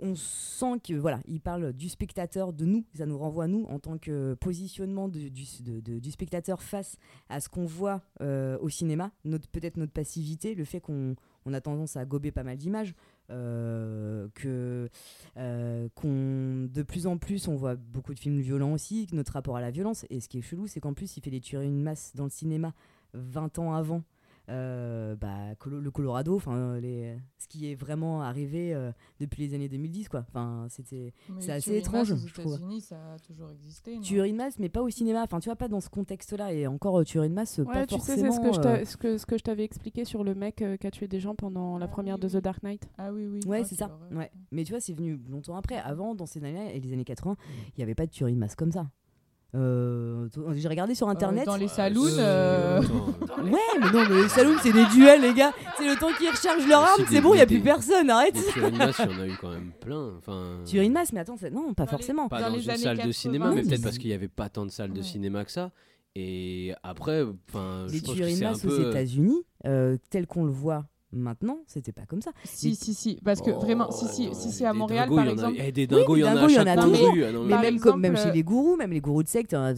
on sent que voilà, il parle du spectateur, de nous, ça nous renvoie à nous en tant que positionnement du, spectateur face à ce qu'on voit euh, au cinéma, notre peut-être notre passivité, le fait qu'on on a tendance à gober pas mal d'images, euh, que euh, qu'on de plus en plus on voit beaucoup de films violents aussi, notre rapport à la violence. Et ce qui est chelou, c'est qu'en plus il fait des tueries une masse dans le cinéma 20 ans avant. Euh, bah, Colo- le Colorado, enfin les, ce qui est vraiment arrivé euh, depuis les années 2010 quoi. Enfin c'était Mais c'est assez étrange, aux je trouve. États-Unis, ça a toujours existé. tuerie de masse, mais pas au cinéma. Enfin tu vois pas dans ce contexte-là et encore euh, tuerie de masse, pas Ouais, tu sais, forcément. c'est ce que je euh, t'a- ce que, ce que je t'avais expliqué sur le mec euh, qui a tué des gens pendant la Ah première oui, de oui. The Dark Knight. Ah oui, oui. Ouais, Ah, c'est ça. Ouais. Mais tu vois, c'est venu longtemps après. Avant, dans ces années-là et les années 80, Mm. il n'y avait pas de tuerie de masse comme ça. Euh, J'ai regardé sur internet. dans les saloons, Euh, euh, Ouais, mais non, mais les saloons, c'est des duels, les gars. C'est le temps qu'ils rechargent leur arme, c'est bon, il n'y a plus personne, arrête. De masse, il y en a eu quand même plein. Enfin, Tuerie de masse, mais attends, non, pas Dans les- forcément. pas Dans dans, les une salle de 80, cinéma, mais peut-être parce qu'il n'y avait pas tant de salles de Ouais. cinéma que ça. Et après, enfin, je Les pense que tueries de c'est un masse aux. États-Unis, euh, tel qu'on le voit Maintenant, c'était pas comme ça. Si, si, si. Parce que vraiment, si, si, si c'est à Montréal, dingos, par il y a- exemple. eh, des Oui, dingos, il y en a il y en chaque a toujours. Ah mais- même, comme, même exemple, chez euh, les gourous, même les gourous de secte, hein,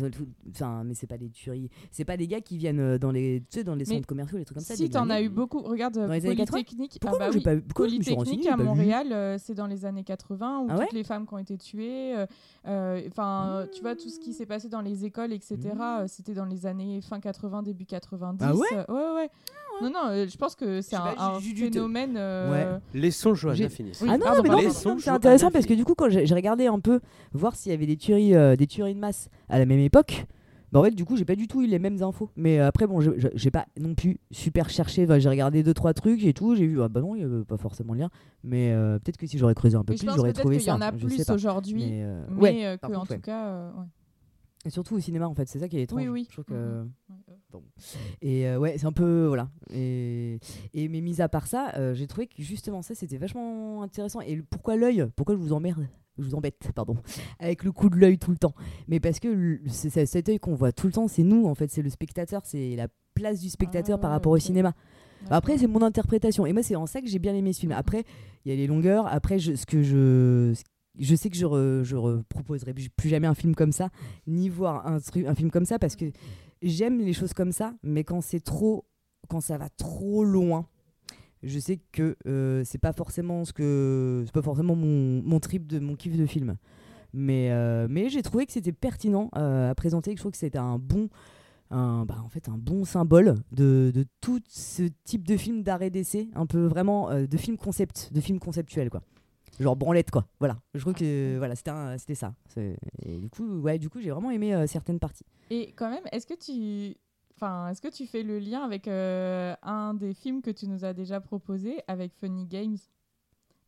enfin, mais c'est pas des tueries. C'est pas des gars qui viennent euh, dans les, tu sais, dans les centres commerciaux, les trucs comme ça. Si t'en as eu beaucoup, regarde Dans les années 80? Polytechnique. Pourquoi ah bah oui. pas pourquoi Polytechnique à Montréal, euh, c'est dans les années 80 où Ah toutes les femmes qui ont été tuées. euh, Enfin, tu vois tout ce qui s'est passé dans les écoles, etc. euh, C'était dans les années fin 80, début 90. Ah ouais ouais, ouais. Non, non, euh, je pense que c'est un, un phénomène. euh, Laissons Johanna J'ai- finir. Oui, ah non, pardon, mais non, pardon. mais Laissons c'est Johanna intéressant parce que finir. du coup, quand j'ai j'ai regardé un peu voir s'il y avait des tueries, euh, des tueries de masse à la même époque, bah en fait, du coup, j'ai pas du tout eu les mêmes infos. Mais euh, après, bon, je- je- j'ai pas non plus super cherché. Enfin, j'ai regardé deux trois trucs et tout. J'ai vu, ah bah non, il y avait pas forcément de lien. Mais euh, peut-être que si j'aurais creusé un peu Mais je plus, pense j'aurais peut-être trouvé qu'il y ça. en a je sais plus pas. aujourd'hui. Mais, euh, Mais ouais, euh, par que, en contre, tout ouais. cas. euh, ouais. Et surtout au cinéma, en fait, c'est ça qui est étrange. Oui, oui. Je trouve que. Bon. Et euh, ouais, c'est un peu. Voilà. Et, et mais mis à part ça, euh, j'ai trouvé que justement ça, c'était vachement intéressant. Et le- pourquoi l'œil? Pourquoi je vous emmerde? Je vous embête, pardon. Avec le coup de l'œil tout le temps. Mais parce que c'est cet œil qu'on voit tout le temps, c'est nous, en fait. C'est le spectateur. C'est la place du spectateur Ah, par rapport au cinéma. Bah, Après, c'est mon interprétation. Et moi, c'est en ça que j'ai bien aimé ce film. Après, il y a les longueurs. Après, je, ce que je. Je sais que je, re- je proposerai plus jamais un film comme ça, ni voir un, film comme ça, parce que j'aime les choses comme ça, mais quand c'est trop. Quand ça va trop loin, je sais que euh, c'est pas forcément ce que. C'est pas forcément mon, trip de mon kiff de film. Mais, euh, j'ai trouvé que c'était pertinent euh, à présenter, que je trouve que c'était un bon bah, en fait, un bon symbole de, tout ce type de film d'arrêt d'essai, un peu vraiment de film concept, de film conceptuel quoi. Genre branlette quoi. Voilà. Je trouve que voilà, c'était c'était ça. Et du coup, ouais, du coup, j'ai vraiment aimé euh, certaines parties. Et quand même, est-ce que tu. Enfin, est-ce que tu fais le lien avec euh, un des films que tu nous as déjà proposé avec Funny Games?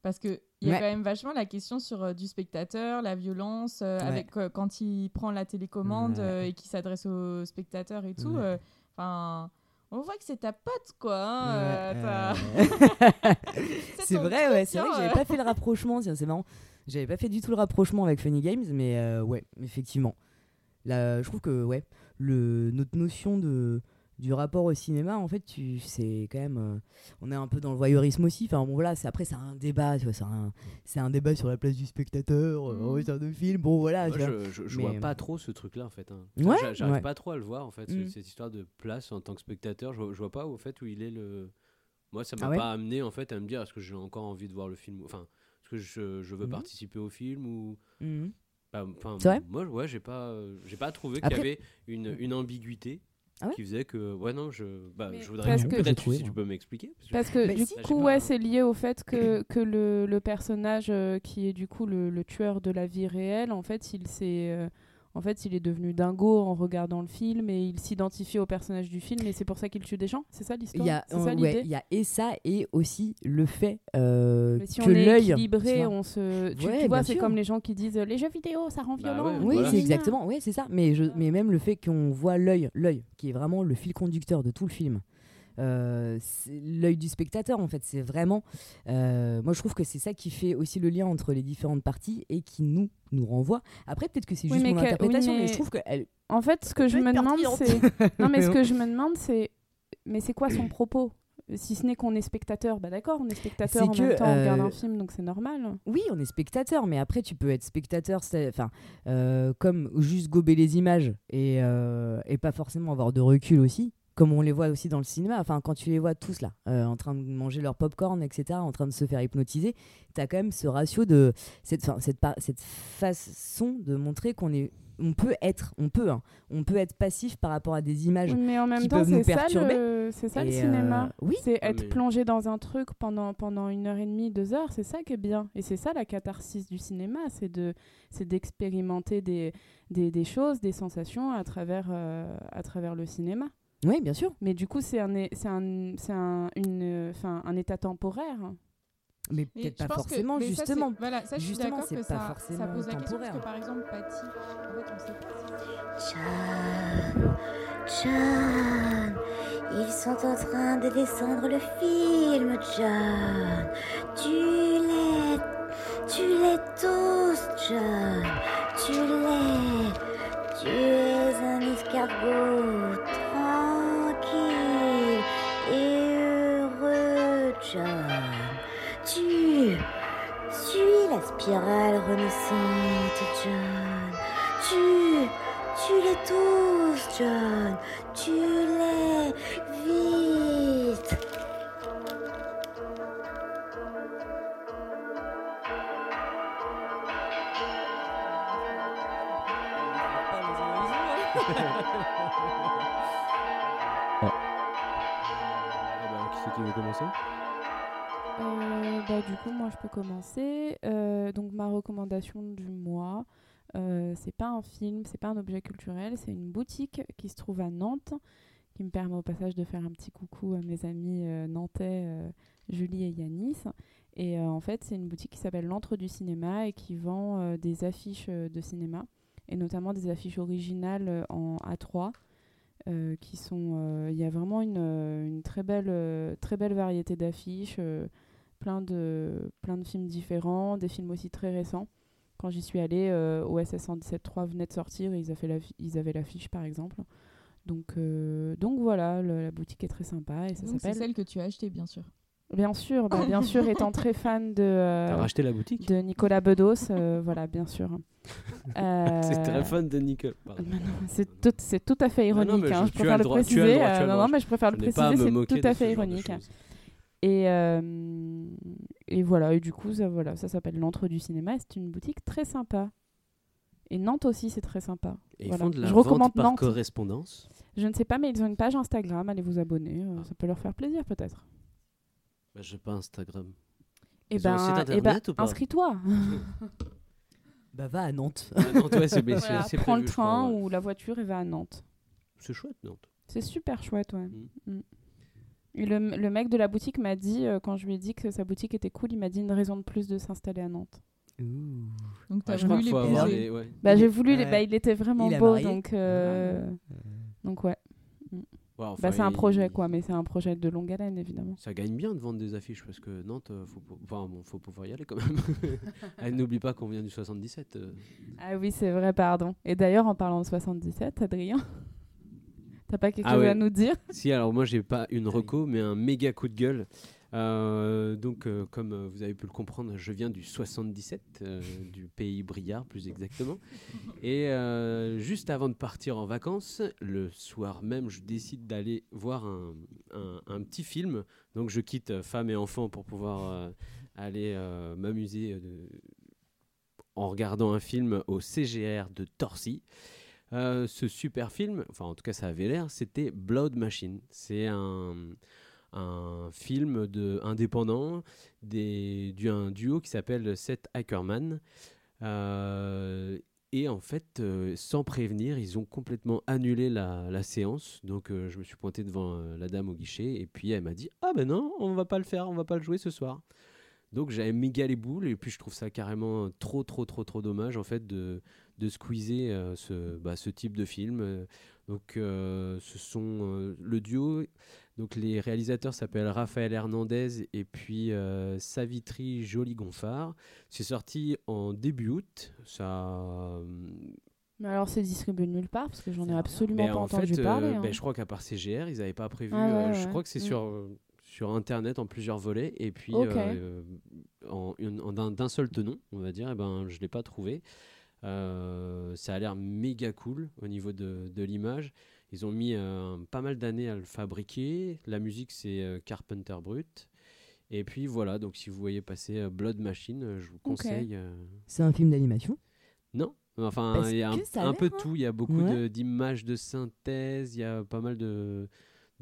Parce qu'il y a Ouais. quand même vachement la question sur euh, du spectateur, la violence, euh, Ouais. avec quand il prend la télécommande Ouais. et qu'il s'adresse au spectateur et tout. Enfin, on voit que c'est ta pote, quoi. hein, euh, euh, c'est vrai, ouais, c'est vrai que j'avais pas fait le rapprochement, c'est marrant. J'avais pas fait du tout le rapprochement avec Funny Games, mais euh, ouais, effectivement. Là, je trouve que ouais, le, notre notion de du rapport au cinéma, en fait, tu, c'est quand même, euh, on est un peu dans le voyeurisme aussi. Enfin bon, voilà, c'est après c'est un débat, tu vois, c'est un, c'est un débat sur la place du spectateur, euh, Mm. en matière de film. Bon voilà, Moi, je, je, vois pas trop ce truc-là en fait. hein. Ouais, J'a- J'arrive ouais. pas trop à le voir en fait, ce- Mm. cette histoire de place en tant que spectateur. Je, vois- je vois pas au fait où il est le. Moi, ça m'a Ah ouais pas amené en fait à me dire est-ce que j'ai encore envie de voir le film. Enfin, est-ce que je, je veux Mhm. participer au film ou. Mhm. Bah, enfin, C'est vrai moi, ouais, j'ai pas, euh, j'ai pas trouvé qu'il y avait une, une ambiguïté Ah ouais qui faisait que, ouais, non, je, bah, je voudrais peut-être trouvé, si tu peux m'expliquer. parce que- Parce que du si. coup, ouais, c'est lié au fait que, que le, le personnage euh, qui est du coup le, le tueur de la vie réelle, en fait, il s'est, euh, en fait, il est devenu dingo en regardant le film et il s'identifie au personnage du film et c'est pour ça qu'il tue des gens. C'est ça Il l'histoire y a, C'est ça ouais, l'idée il y a et ça et aussi le fait euh, Mais si que on est l'œil. tu équilibré, vois. on se. Tu, Ouais, tu vois, c'est comme les gens qui disent euh, les jeux vidéo, ça rend Bah violent. ouais, Oui, Voilà. c'est exactement, oui, c'est ça. Mais, je, mais même le fait qu'on voit l'œil, l'œil, qui est vraiment le fil conducteur de tout le film. Euh, l'œil du spectateur en fait c'est vraiment euh, moi je trouve que c'est ça qui fait aussi le lien entre les différentes parties et qui nous nous renvoie après peut-être que c'est Oui, juste mais mon interprétation oui, mais... mais- je trouve que elle En fait, ce que je me demande, c'est. Non, mais ce que je me demande, c'est. Mais c'est quoi son propos? Si ce n'est qu'on est spectateur, bah d'accord, on est spectateur en que, même temps, on regarde euh, un film, donc c'est normal. Oui, on est spectateur, mais après tu peux être spectateur, enfin, euh, comme juste gober les images et, euh, et pas forcément avoir de recul aussi, comme on les voit aussi dans le cinéma. Enfin, quand tu les vois tous là, euh, en train de manger leur popcorn, etc., en train de se faire hypnotiser, tu as quand même ce ratio de cette, enfin, cette, façon de montrer qu'on est, on peut être, on peut, hein, on peut être passif par rapport à des images. Mais en même qui temps, peuvent nous c'est ça, perturber. le... c'est ça le Et, cinéma. euh, oui. C'est Ah, être mais- plongé dans un truc pendant, pendant une heure et demie, deux heures, c'est ça qui est bien. Et c'est ça la catharsis du cinéma, c'est de c'est d'expérimenter des, des, des choses, des sensations à travers, euh, à travers le cinéma. Oui, bien sûr. Mais du coup, c'est un, c'est un, c'est un, une, enfin, un état temporaire. Mais peut-être pas pense que- forcément, mais ça, justement. voilà, ça, je suis Justement, d'accord que pas ça, ça forcément pose la question temporaire. parce que par exemple, Patty, en fait, on sait pas si- John, John, ils sont en train de descendre le film, John. Tu les, tu les tous, John. Tu les, tu es un escargot John. Tu suis la spirale renaissante, John. Tu, tu les tous, John. Tu les vite. Ah bah, qui c'est qui veut commencer? Bah, du coup, moi, je peux commencer. Euh, donc, ma recommandation du mois, euh, c'est pas un film, c'est pas un objet culturel, c'est une boutique qui se trouve à Nantes, qui me permet au passage de faire un petit coucou à mes amis euh, nantais, Julie et Yanis. Et en fait, c'est une boutique qui s'appelle L'Antre du cinéma et qui vend des affiches de cinéma, et notamment des affiches originales en A3. euh, qui sont, il y a vraiment une, une très belle, très belle variété d'affiches, plein de, plein de films différents, des films aussi très récents. Quand j'y suis allée, euh, OSS 117.3 venait de sortir et ils, avaient l'affi- ils avaient l'affiche par exemple. Donc, euh, donc voilà, le- la boutique est très sympa et ça Donc, c'est celle que tu as achetée, bien sûr. Bien sûr, bah, bien sûr, étant très fan de, euh, T'as racheté la boutique de Nicolas Bedos, euh, voilà, bien sûr. Euh, C'est très fan de Nicole. Pardon. mais non, C'est tout, c'est tout à fait non, ironique, hein, je- préfère le droit- préciser. non, non, mais je préfère Je le préciser, c'est tout à fait ironique. Et, euh, et voilà, et du coup, ça, voilà, ça s'appelle l'Entre du cinéma. C'est une boutique très sympa. Et Nantes aussi, c'est très sympa. Et ils font de la Je vente recommande par Nantes. correspondance. Je ne sais pas, mais ils ont une page Instagram. Allez vous abonner. euh, Ça peut leur faire plaisir, peut-être. Bah, j'ai pas Instagram. Et Ils ont un site ben, eh internet ben ou pas inscris-toi. Bah va à Nantes. Ah, non, ouais, c'est mais c'est- Voilà, c'est prends prévu, le crois, train ouais. ou la voiture et va à Nantes. C'est chouette, Nantes. C'est super chouette, ouais. Mm. Mm. Et le, le mec de la boutique m'a dit, euh, quand je lui ai dit que sa boutique était cool, il m'a dit une raison de plus de s'installer à Nantes. Donc, tu Ah, crois voulu les- ouais. Bah, Il j'ai voulu, les- bah, il était vraiment Il beau, donc, euh, Ouais. donc ouais. Ouais, enfin, bah, c'est un il- projet, quoi, mais c'est un projet de longue haleine, évidemment. Ça gagne bien de vendre des affiches parce que Nantes, euh, faut, pou- enfin, bon, faut pouvoir y aller quand même. N'oublie pas qu'on vient du 77. euh. Ah oui, c'est vrai, pardon. Et d'ailleurs, en parlant de 77, Adrien, t'as pas quelque Ah chose ouais. à nous dire? Si, alors moi j'ai pas une reco, mais un méga coup de gueule. Euh, donc, euh, comme euh, vous avez pu le comprendre, je viens du 77, euh, du pays Briard plus exactement. Et euh, juste avant de partir en vacances, le soir même, je décide d'aller voir un, un- un petit film. Donc, je quitte femme et enfant pour pouvoir euh, aller euh, m'amuser euh, en regardant un film au CGR de Torcy. Euh, ce super film, enfin en tout cas ça avait l'air, c'était Blood Machine. C'est un, film de, indépendant des, du, un duo qui s'appelle Seth Ackerman. Euh, et en fait, euh, sans prévenir, ils ont complètement annulé la, la séance. Donc je me suis pointé devant la dame au guichet et puis elle m'a dit Ah ben non, on va pas le faire, on va pas le jouer ce soir. Donc j'avais méga les boules et puis je trouve ça carrément trop trop trop trop dommage en fait de, de squeezer euh, ce, bah, ce type de film. Euh, Donc euh, ce sont euh, le duo, donc les réalisateurs s'appellent Raphaël Hernandez et puis Savitri Joly Gonfard. C'est sorti en début août. Ça, Mais alors, c'est distribué nulle part, parce que j'en ai absolument pas en entendu fait, parler. ben, hein. je crois qu'à part CGR, ils n'avaient pas prévu. Ah ouais, Je ouais. crois que c'est Mm. sur, euh, sur Internet en plusieurs volets. Et puis, euh, en, d'un seul tenant, on va dire, eh ben, je ne l'ai pas trouvé. Euh, ça a l'air méga cool au niveau de, de l'image. Ils ont mis euh, pas mal d'années à le fabriquer. La musique, c'est euh, Carpenter Brut. Et puis voilà, donc si vous voyez passer euh, Blood Machine, je vous conseille. euh, C'est un film d'animation? non, enfin, il y a un, peu de hein. tout. Il y a beaucoup Ouais. de- d'images de, synthèse, il y a pas mal de.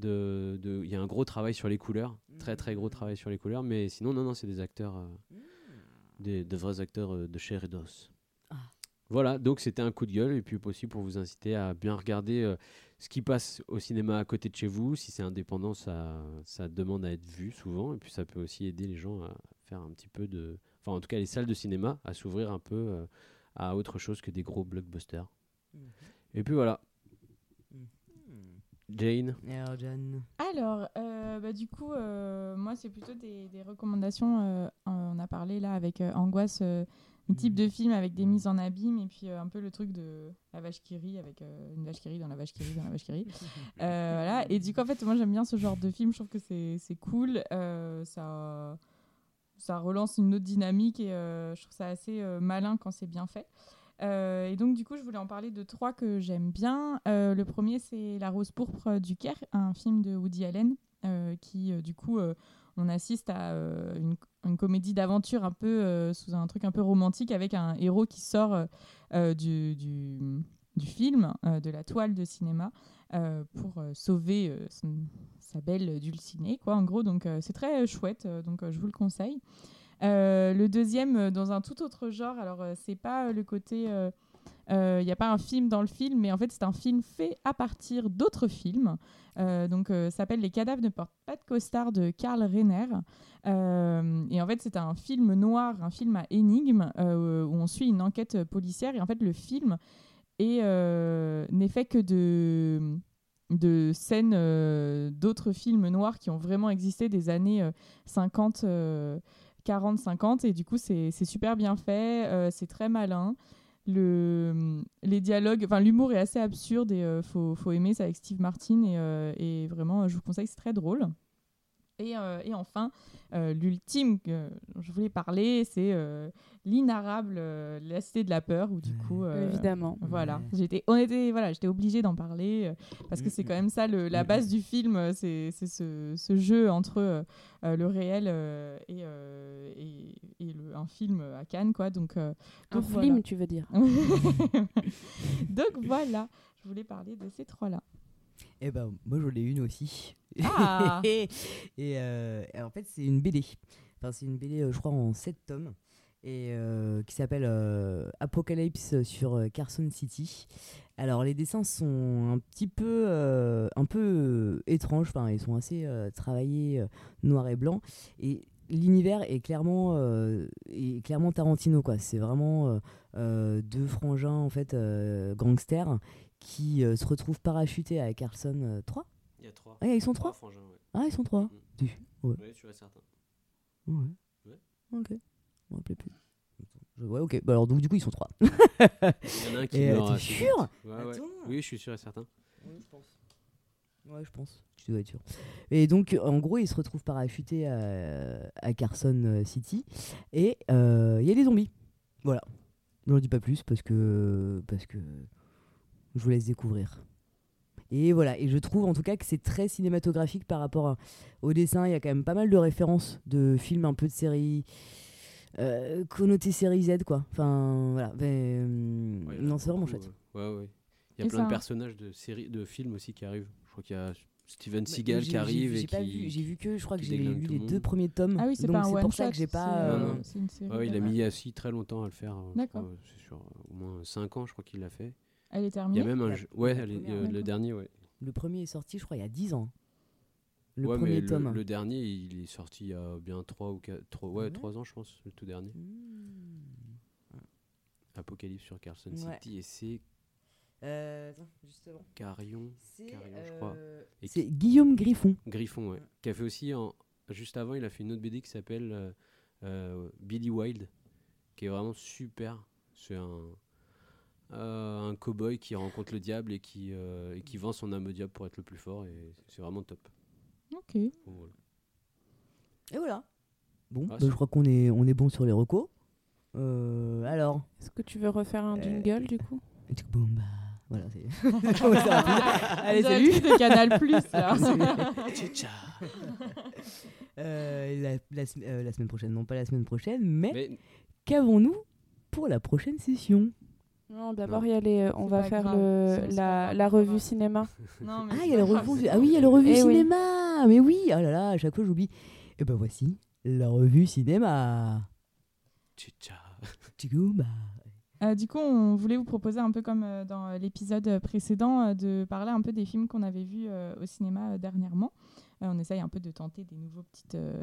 De, de- il y a un gros travail sur les couleurs, très très gros travail sur les couleurs, mais sinon, non, non, c'est des acteurs, euh, des, de vrais acteurs euh, de chair et d'os. Ah. Voilà, donc c'était un coup de gueule, et puis aussi pour vous inciter à bien regarder euh, ce qui passe au cinéma à côté de chez vous. Si c'est indépendant, ça, ça demande à être vu souvent, et puis ça peut aussi aider les gens à faire un petit peu de. Enfin, en tout cas, les salles de cinéma à s'ouvrir un peu à autre chose que des gros blockbusters. Et puis voilà. Jane. Alors, euh, bah, du coup, euh, moi, c'est plutôt des, des recommandations. euh, on a parlé là avec euh, Angoisse euh, type de film avec des mises en abîme et puis euh, un peu le truc de la vache qui rit avec euh, une vache qui rit dans la vache qui rit dans la vache qui rit. Euh, voilà. Et du coup, en fait, moi j'aime bien ce genre de film. Je trouve que c'est c'est cool. Euh, ça, ça relance une autre dynamique et euh, je trouve ça assez euh, malin quand c'est bien fait. Euh, et donc, du coup, je voulais en parler de trois que j'aime bien. Euh, le premier, c'est La Rose Pourpre du Caire, un film de Woody Allen euh, qui, du coup, on assiste à une, comédie d'aventure un peu sous un truc un peu romantique avec un héros qui sort du, film, de la toile de cinéma, pour sauver sa belle Dulcinée, quoi, en gros. Donc, c'est très chouette, donc je vous le conseille. Euh, le deuxième, euh, dans un tout autre genre, alors euh, c'est pas le côté. Il n'y a pas un film dans le film, mais en fait, c'est un film fait à partir d'autres films. Donc, ça s'appelle Les cadavres ne portent pas de costard de Karl Renner. Et en fait, c'est un film noir, un film à énigme, euh, où on suit une enquête policière. Et en fait, le film est, n'est fait que de, de scènes d'autres films noirs qui ont vraiment existé des années euh, 50, 40, 50. Et du coup, c'est c'est super bien fait, euh, c'est très malin. Le, les dialogues, enfin l'humour est assez absurde et euh, faut, faut aimer ça avec Steve Martin et, euh, et vraiment je vous conseille, c'est très drôle. Et, euh, et enfin, euh, l'ultime que je voulais parler, c'est euh, l'inarrable euh, La Cité de la Peur, où du coup, euh, Évidemment. voilà, j'étais, voilà, j'étais obligée d'en parler euh, parce que c'est quand même ça le- la base du film, c'est, c'est ce, ce jeu entre le réel euh, et, euh, et, et le- un film à Cannes, quoi. Donc, euh, Un voilà. film, tu veux dire donc voilà, je voulais parler de ces trois-là. Eh ben, moi j'en ai une aussi. Ah et, euh, et en fait, c'est une BD. Enfin, c'est une BD, euh, je crois, en 7 tomes. Et euh, qui s'appelle euh, Apocalypse sur Carson City. Alors, les dessins sont un petit peu, un peu étranges. Enfin, ils sont assez travaillés, noir et blanc. Et l'univers est clairement, euh, est clairement Tarantino, quoi. C'est vraiment euh, euh, deux frangins, en fait, gangsters, qui euh, se retrouvent parachutés à Carson euh, 3. Il y a trois. Ah, ils sont trois frangins, ouais. Ah, ils sont trois. Mm. Tu- Ouais. Ouais, je suis certain. Ouais. Ouais. Ok. Je me rappelais plus. Ouais, ok. Bah alors, donc, du coup, ils sont trois. Il y en a un qui euh, t'es sûr. Ouais, ouais. Oui, je suis sûr et certain. Ouais, je pense. Ouais, je pense. Tu dois être sûr. Et donc, en gros, ils se retrouvent parachutés à, à Carson euh, City. Et euh, il y a des zombies. Voilà. Je n'en dis pas plus parce que, parce que je vous laisse découvrir. Et voilà. Et je trouve en tout cas que c'est très cinématographique par rapport à- au dessin. Il y a quand même pas mal de références de films un peu de série. Euh, connoté série Z quoi enfin voilà euh, Ouais, non c'est vraiment chouette Ouais, ouais. ouais. Il y a Et plein ça- de personnages de séries, de films aussi qui arrivent. Je crois qu'il y a Steven Mais Seagal j'ai- qui arrive j'ai- pas vu, j'ai vu que je crois que j'ai lu les le deux premiers tomes Ah oui, c'est donc pas un c'est one pour ça shot, que j'ai pas c'est, euh, Non, non. c'est une série. Ouais, il a mis aussi très longtemps à le faire. euh, D'accord. crois, C'est sur euh, au moins 5 ans, je crois qu'il l'a fait. Elle est Il y terminée. a même un jeu. Ouais, elle est- euh, le dernier, ouais. le premier est sorti je crois il y a 10 ans le ouais, premier mais tome Le, le dernier, il est sorti il y a bien 3 ou 4, 3, ouais, Ouais. 3 ans, je pense, le tout dernier. Mmh. Apocalypse sur Carson Ouais. City et c'est Euh, attends, justement Carion. c'est Carion, je crois. euh, c'est Guillaume Griffon Griffon, ouais. Qui a fait aussi, en, juste avant, il a fait une autre BD qui s'appelle euh, euh, Billy Wilde, qui est vraiment super. C'est un, euh, un cow-boy qui rencontre le diable et qui, euh, et qui vend son âme au diable pour être le plus fort, et c'est vraiment top. Ok. Voilà. et voilà. Bon Ah, bah, je crois qu'on est on est bon sur les recos. Euh, alors. Est-ce que tu veux refaire un Euh, jingle du coup? boum, bah, voilà c'est allez salut. de Canal Plus là. Euh, la, la sem- euh, la semaine prochaine non pas la semaine prochaine mais, Mais qu'avons-nous pour la prochaine session? Non, d'abord, il y a les, euh, on va faire grave, le, la, revue grave. cinéma. Non, mais Ah, c'est il y a pas la grave, revue, ah oui, il y a la revue Eh oui. cinéma. Mais oui, oh là là, à chaque fois j'oublie. Et ben voici la revue cinéma. bah. Euh, du coup, on voulait vous proposer un peu comme euh, dans l'épisode précédent euh, de parler un peu des films qu'on avait vus euh, au cinéma euh, dernièrement. On essaye un peu de tenter des nouveaux petites, euh,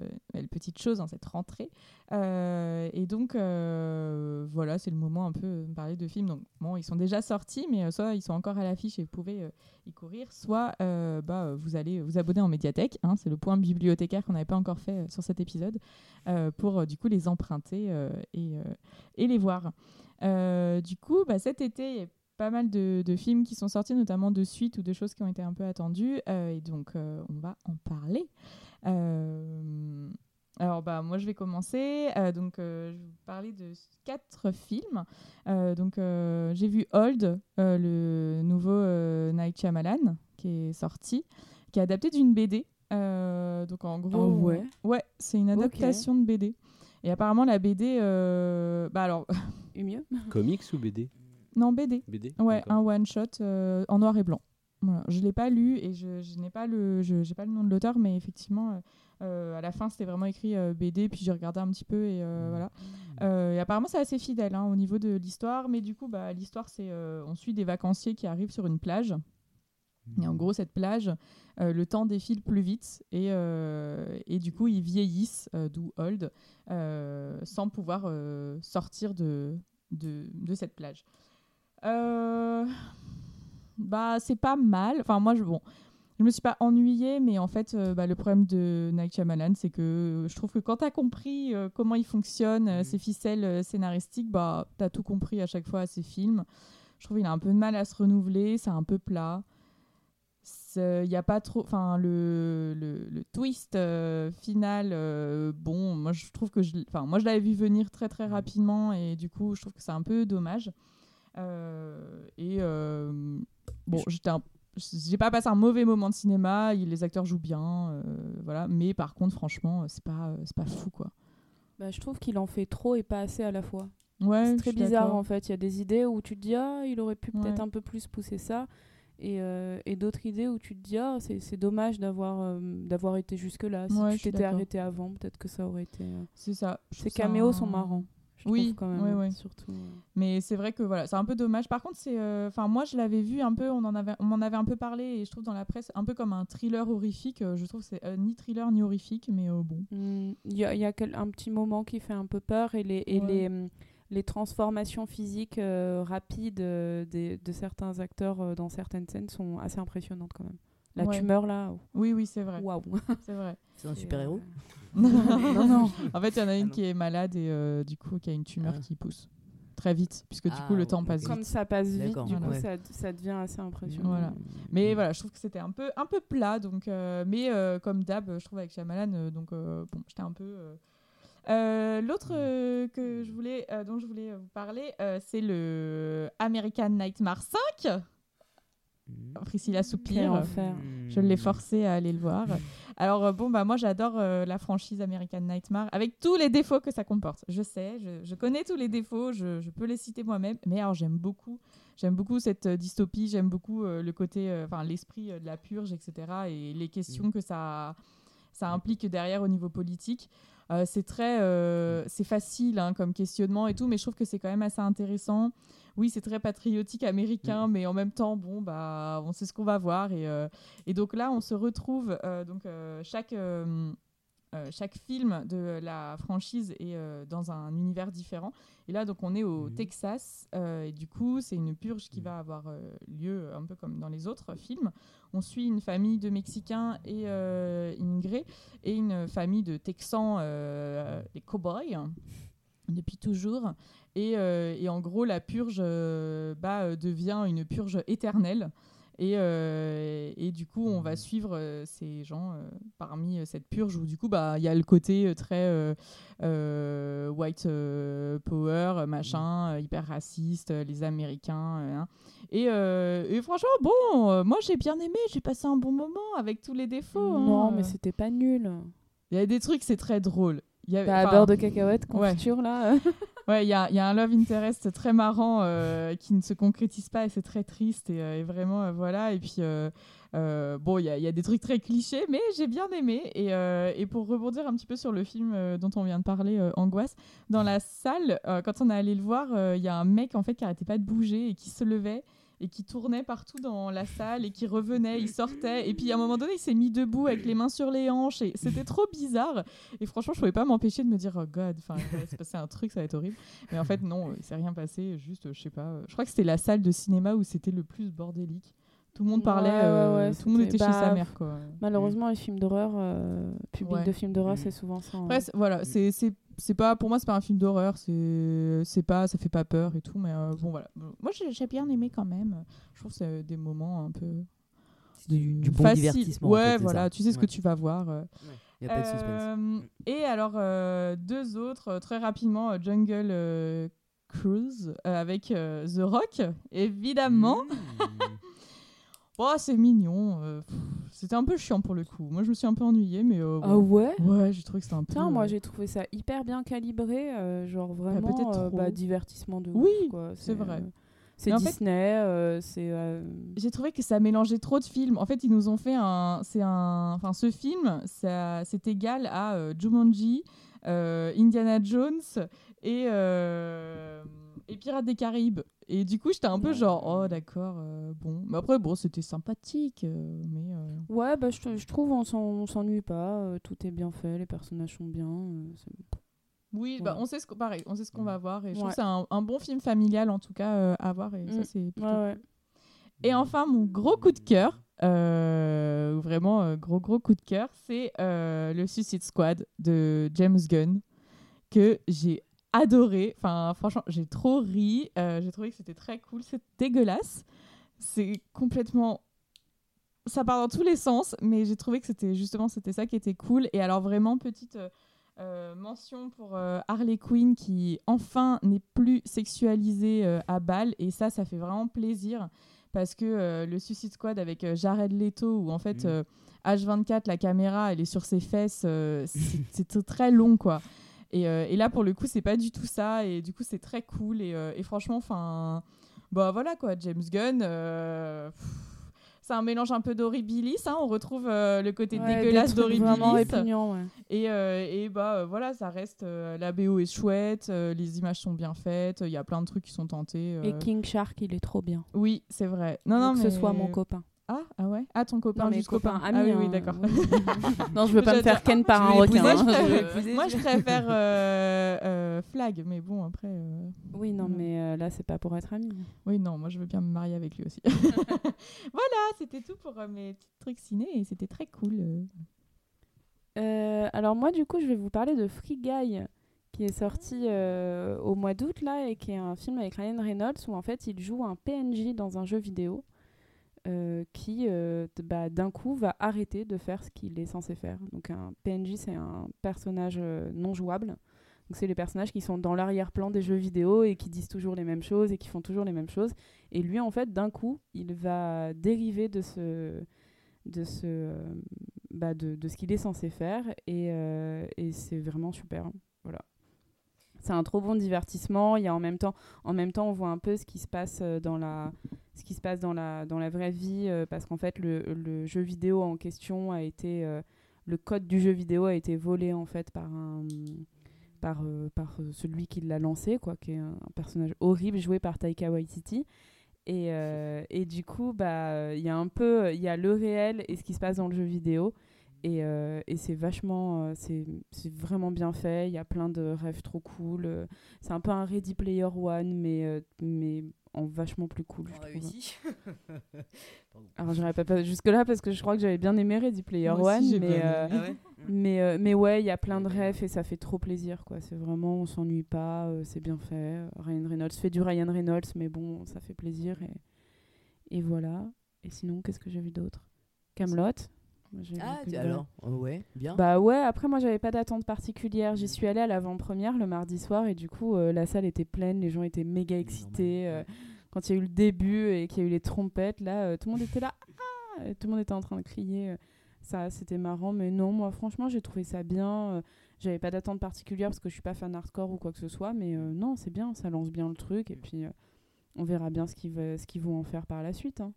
petites choses dans cette rentrée. Euh, et donc, euh, voilà, c'est le moment un peu de parler de films. Donc, bon, ils sont déjà sortis, mais soit ils sont encore à l'affiche et vous pouvez y courir, soit bah, vous allez vous abonner en médiathèque. hein, c'est le point bibliothécaire qu'on n'avait pas encore fait sur cet épisode, pour du coup les emprunter et, et les voir. Du coup, bah, cet été, pas mal de, de films qui sont sortis, notamment de suites ou de choses qui ont été un peu attendues. euh, et donc, euh, on va en parler. Euh, alors, bah, moi, je vais commencer. Euh, donc, euh, je vais vous parler de quatre films. Euh, donc, euh, j'ai vu Old, euh, le nouveau euh, Night Shyamalan, qui est sorti, qui est adapté d'une BD. Euh, donc, en gros, Ah ouais ouais, c'est une adaptation de BD. Et apparemment, la BD, euh, bah alors, Et mieux? Comics ou BD non BD. BD Ouais, un one shot euh, en noir et blanc. Voilà. Je l'ai pas lu et je, je n'ai pas le je j'ai pas le nom de l'auteur, mais effectivement, euh, euh, à la fin c'était vraiment écrit euh, BD, puis j'ai regardé un petit peu et euh, voilà. Et apparemment c'est assez fidèle hein, au niveau de l'histoire, mais du coup bah l'histoire c'est on suit des vacanciers qui arrivent sur une plage. Et en gros, cette plage, euh, le temps défile plus vite et, euh, et du coup, ils vieillissent, euh, d'où Old, sans pouvoir sortir de, de, de cette plage. Euh, bah, c'est pas mal. Enfin, moi, je, bon, je me suis pas ennuyée, mais en fait, euh, bah, le problème de Night Shyamalan, c'est que je trouve que quand tu as compris euh, comment il fonctionne, euh, ses ficelles scénaristiques, bah, tu as tout compris à chaque fois à ses films. Je trouve qu'il a un peu de mal à se renouveler, c'est un peu plat. Il n'y a pas trop. Enfin, le, le, le twist final, bon, moi je trouve que je, enfin, moi je l'avais vu venir très très rapidement et du coup je trouve que c'est un peu dommage. Euh, et euh, bon, j'étais un- j'ai pas passé un mauvais moment de cinéma, les acteurs jouent bien, euh, voilà. Mais par contre, franchement, c'est pas, c'est pas fou quoi. bah, Je trouve qu'il en fait trop et pas assez à la fois. Ouais, c'est très bizarre en fait. Il y a des idées où tu te dis, ah, il aurait pu peut-être Ouais. un peu plus pousser ça. Et, euh, et d'autres idées où tu te dis, ah, c'est c'est dommage d'avoir euh, d'avoir été jusque-là. Si Ouais, tu t'étais arrêté avant, peut-être que ça aurait été. C'est ça. Je Ces caméos un- sont marrants. Je Oui, trouve, quand même. ouais, ouais. Surtout. euh. Mais c'est vrai que voilà, c'est un peu dommage. Par contre, c'est, euh, enfin, moi, je l'avais vu un peu, on en avait, on m'en avait un peu parlé, et je trouve dans la presse un peu comme un thriller horrifique. Euh, Je trouve que c'est euh, ni thriller ni horrifique, mais euh, bon. Hmm, Il y a, y a quel- un petit moment qui fait un peu peur et les, et Ouais. les, hum, les transformations physiques euh, rapides euh, des- de certains acteurs euh, dans certaines scènes sont assez impressionnantes quand même. La Ouais. tumeur là, oh, Oui, oui, c'est vrai. waouh. C'est vrai. C'est un C'est, super-héros euh, non, non. En fait, il y en a une non. qui est malade et euh, du coup, qui a une tumeur Ah. qui pousse très vite, puisque du Ah, coup, le temps ok. passe Comme vite. ça passe vite, du coup ouais. ça, ça devient assez impressionnant. Voilà. Mais voilà, je trouve que c'était un peu, un peu plat. Donc, euh, mais euh, comme d'hab, je trouve avec Shyamalan, euh, donc euh, bon, j'étais un peu. euh, euh, L'autre euh, que je voulais, euh, dont je voulais vous parler, euh, c'est le American Nightmare 5. Priscilla Quel soupire. enfer. Je l'ai forcé à aller le voir. Alors euh, bon bah moi j'adore euh, la franchise American Nightmare avec tous les défauts que ça comporte. Je sais, je, je connais tous les défauts, je, je peux les citer moi-même, mais alors j'aime beaucoup, j'aime beaucoup cette euh, dystopie, j'aime beaucoup euh, le côté, enfin l'esprit de la purge, etc. et les questions que ça ça implique derrière au niveau politique. Euh, c'est très, euh, c'est facile hein, comme questionnement et tout, mais je trouve que c'est quand même assez intéressant. Oui, c'est très patriotique américain, mais en même temps, bon, bah, on sait ce qu'on va voir et, euh, et donc là, on se retrouve donc chaque euh, chaque film de la franchise est euh, dans un univers différent. Et là, donc, on est au Mhm. Texas. euh, et du coup, c'est une purge qui va avoir lieu un peu comme dans les autres films. On suit une famille de Mexicains et immigrés et une famille de Texans, les cowboys, depuis toujours. Et, et en gros, la purge bah, devient une purge éternelle. Et, euh, et du coup, on va suivre euh, ces gens euh, parmi cette purge où du coup, bah, il y a le côté très white power, machin, euh, hyper raciste, les Américains. hein. Et, et franchement, bon, moi j'ai bien aimé, j'ai passé un bon moment avec tous les défauts. Non, hein. mais c'était pas nul. Il y a des trucs, c'est très drôle. Il y a, beurre de cacahuète, ouais. confiture là? Ouais, il y a, un love interest très marrant euh, qui ne se concrétise pas et c'est très triste et, euh, vraiment euh, voilà. Et puis bon, il y a, des trucs très clichés, mais j'ai bien aimé. Et, et pour rebondir un petit peu sur le film dont on vient de parler, Angoisse, dans la salle, quand on est allé le voir, il y a un mec en fait qui arrêtait pas de bouger et qui se levait. Et qui tournait partout dans la salle et qui revenait, il sortait. Et puis à un moment donné, il s'est mis debout avec les mains sur les hanches et c'était trop bizarre. Et franchement, je pouvais pas m'empêcher de me dire, oh god, enfin, il va se passer un truc, ça va être horrible. Mais en fait, non, il s'est rien passé. Juste, je sais pas. Je crois que c'était la salle de cinéma où c'était le plus bordélique. Tout le monde parlait, Ouais, ouais, euh, ouais, tout le monde était chez sa mère, quoi. Malheureusement, les films d'horreur, euh, public Ouais. de films d'horreur, Mm. c'est souvent ça. hein. Après, voilà, c'est c'est c'est pas pour moi c'est pas un film d'horreur, c'est c'est pas ça fait pas peur et tout mais euh, bon voilà. Moi j'ai bien aimé quand même. Je trouve que c'est des moments un peu du, du bon faciles. divertissement. en Ouais, fait, c'est voilà, ça. tu sais ce que tu vas voir. euh. Y a pas de suspense. Euh, et alors euh, deux autres très rapidement Jungle euh, Cruise euh, avec euh, The Rock évidemment. Mmh. Oh, c'est mignon. euh, pff, C'était un peu chiant pour le coup. Moi je me suis un peu ennuyée mais euh, Ah ouais Ouais, j'ai trouvé que c'était un peu Putain, moi j'ai trouvé ça hyper bien calibré, euh, genre vraiment peut-être euh, trop. bah, divertissement de Oui, ouf, c'est vrai. c'est fait- Disney, euh, c'est. j'ai trouvé que ça mélangeait trop de films. En fait, ils nous ont fait un. C'est un. Enfin, ce film, ça, c'est égal à Jumanji, Indiana Jones et, et Pirates des Caraïbes. Et du coup, j'étais un peu genre, oh d'accord, euh, bon. Mais après, bon, c'était sympathique, euh, mais. euh, Ouais, bah, je, je trouve on s'en- on s'ennuie pas, tout est bien fait, les personnages sont bien. Oui, Ouais. bah, on sait ce qu'on pareil, on sait ce qu'on va voir. Et je trouve que c'est un, un bon film familial, en tout cas, à voir. Et ça, Mm. c'est ouais. Et enfin, mon gros coup de cœur, vraiment gros gros coup de cœur, c'est le Suicide Squad de James Gunn que j'ai adoré. Enfin, franchement, j'ai trop ri. Euh, j'ai trouvé que c'était très cool. C'est dégueulasse. C'est complètement ça part dans tous les sens, mais j'ai trouvé que c'était justement c'était ça qui était cool. Et alors vraiment petite euh, euh, mention pour euh, Harley Quinn qui enfin n'est plus sexualisée à balle et ça ça fait vraiment plaisir parce que le Suicide Squad avec Jared Leto où en fait Mhm. euh, H24 la caméra elle est sur ses fesses c'est très long quoi. Et, euh, et là pour le coup c'est pas du tout ça et du coup c'est très cool et, euh, et franchement enfin bah voilà quoi James Gunn euh, c'est un mélange un peu d'horribilis hein, on retrouve euh, le côté Ouais, dégueulasse d'horribilis ouais. et, euh, et bah euh, voilà ça reste euh, la BO est chouette euh, les images sont bien faites il y a plein de trucs qui sont tentés euh. Et King Shark, il est trop bien. oui c'est vrai non Faut non que mais ce soit mon copain. Ah ah ouais ah ton copain Non, mais juste copain, ah oui, oui d'accord non, je veux pas me faire ken par un requin. hein. je Euh, vais épouser. moi je préfère euh, euh, Flag mais bon après euh, Oui, non, mais euh, là, c'est pas pour être ami. oui non moi je veux bien me marier avec lui aussi voilà c'était tout pour euh, mes petits trucs ciné et c'était très cool euh. Euh, alors moi, du coup, je vais vous parler de Free Guy, qui est sorti euh, au mois d'août, là, et qui est un film avec Ryan Reynolds, où en fait, il joue un PNJ dans un jeu vidéo, euh, qui, euh, bah, d'un coup, va arrêter de faire ce qu'il est censé faire. Donc un PNJ, c'est un personnage euh, non jouable. Donc c'est les personnages qui sont dans l'arrière-plan des jeux vidéo et qui disent toujours les mêmes choses et qui font toujours les mêmes choses. Et lui, en fait, d'un coup, il va dériver de ce, de ce, bah, de, de ce qu'il est censé faire et, et c'est vraiment super. Voilà. C'est un trop bon divertissement. Il y a en même temps, en même temps, on voit un peu ce qui se passe euh, dans la, ce qui se passe dans la, dans la vraie vie, euh, parce qu'en fait, le, le jeu vidéo en question a été, euh, le code du jeu vidéo a été volé en fait par un, par, par celui qui l'a lancé, quoi, qui est un, personnage horrible joué par Taika Waititi. Et, et du coup, bah, il y a un peu, il y a le réel et ce qui se passe dans le jeu vidéo. Et, euh, et c'est vachement, euh, c'est c'est vraiment bien fait. Il y a plein de rêves trop cool. euh, C'est un peu un Ready Player One, mais, euh, mais en vachement plus cool. je réussi. Alors, j'irai pas pas jusque-là parce que je crois que j'avais bien aimé Ready Player Moi aussi, j'ai One, mais, euh. Ah ouais? mais, euh, mais ouais, il y a plein de rêves et ça fait trop plaisir. quoi. C'est vraiment, on s'ennuie pas, euh, c'est bien fait. Ryan Reynolds fait du Ryan Reynolds, mais bon, ça fait plaisir. Et, et voilà. Et sinon, qu'est-ce que j'ai vu d'autre? Camelot. Ah, tu- alors oh, ouais, bien. Bah ouais, après moi j'avais pas d'attente particulière. J'y suis allée à l'avant-première le mardi soir et du coup euh, la salle était pleine, les gens étaient méga excités. euh, quand il y a eu le début et qu'il y a eu les trompettes, là euh, tout le monde était là, ah tout le monde était en train de crier. ça c'était marrant, mais non, moi franchement j'ai trouvé ça bien. J'avais pas d'attente particulière parce que je suis pas fan hardcore ou quoi que ce soit, mais euh, non, c'est bien, ça lance bien le truc et puis euh, on verra bien ce qu'ils va- ce qu'ils vont en faire par la suite. hein.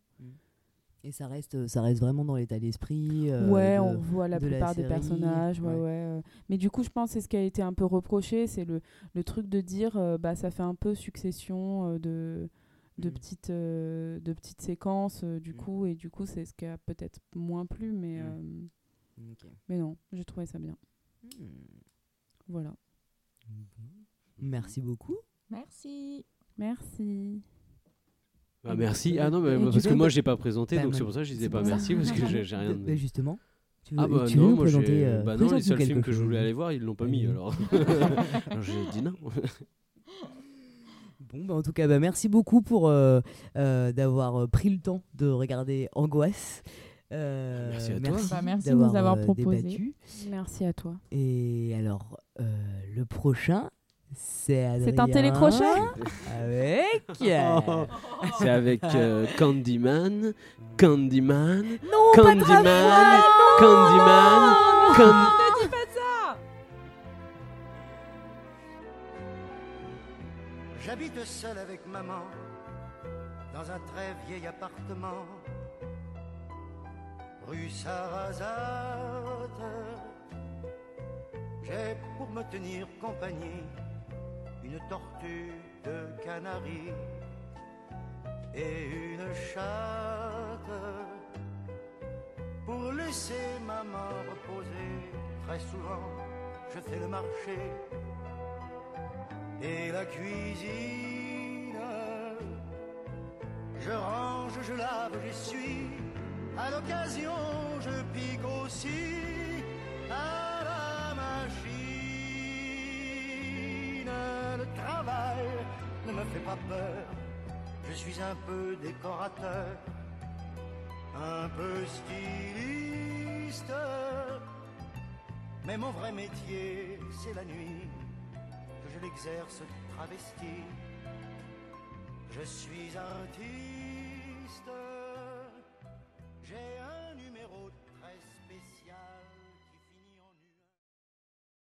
Et ça reste, ça reste vraiment dans l'état d'esprit. euh, ouais, de- on voit la de la plupart des personnages. Ouais, ouais. ouais. euh. Mais du coup, je pense que c'est ce qui a été un peu reproché, c'est le, le truc de dire, euh, bah, ça fait un peu succession euh, de, de Mm. petites euh, de petites séquences euh, du Mm. coup et du coup c'est ce qui a peut-être moins plu mais Mm. euh, mais non j'ai trouvé ça bien voilà Merci beaucoup. Merci. merci Ah, merci. Ah non, mais parce que veux- moi, j'ai pas présenté, Bah, donc c'est pour ça que je disais pas merci, parce que j'ai rien. Bah, justement. Tu veux, Ah bah tu veux non, nous moi présenter euh, Bah non, les seuls films que je voulais aller voir, ils l'ont pas mis Oui. alors. alors j'ai dit non. Bon, bah, en tout cas, bah, merci beaucoup pour euh, euh, d'avoir pris le temps de regarder Angoisse. Euh, Merci à toi. merci, Bah, merci de nous avoir proposé. débattu. merci à toi Et alors, euh, le prochain, c'est un télécrochet Avec. Oh, C'est avec euh, Candyman, Candyman, non, pas Candyman, Candyman, Can- Ne dis pas ça J'habite seul avec maman dans un très vieil appartement rue Sarrazate. J'ai pour me tenir compagnie une tortue de Canaries et une chatte pour laisser maman reposer. Très souvent, je fais le marché et la cuisine. Je range, je lave, j'essuie. À l'occasion, je pique aussi à la machine. Le travail ne me fait pas peur. Je suis un peu décorateur, un peu styliste. Mais mon vrai métier, c'est la nuit que je l'exerce travesti. Je suis artiste.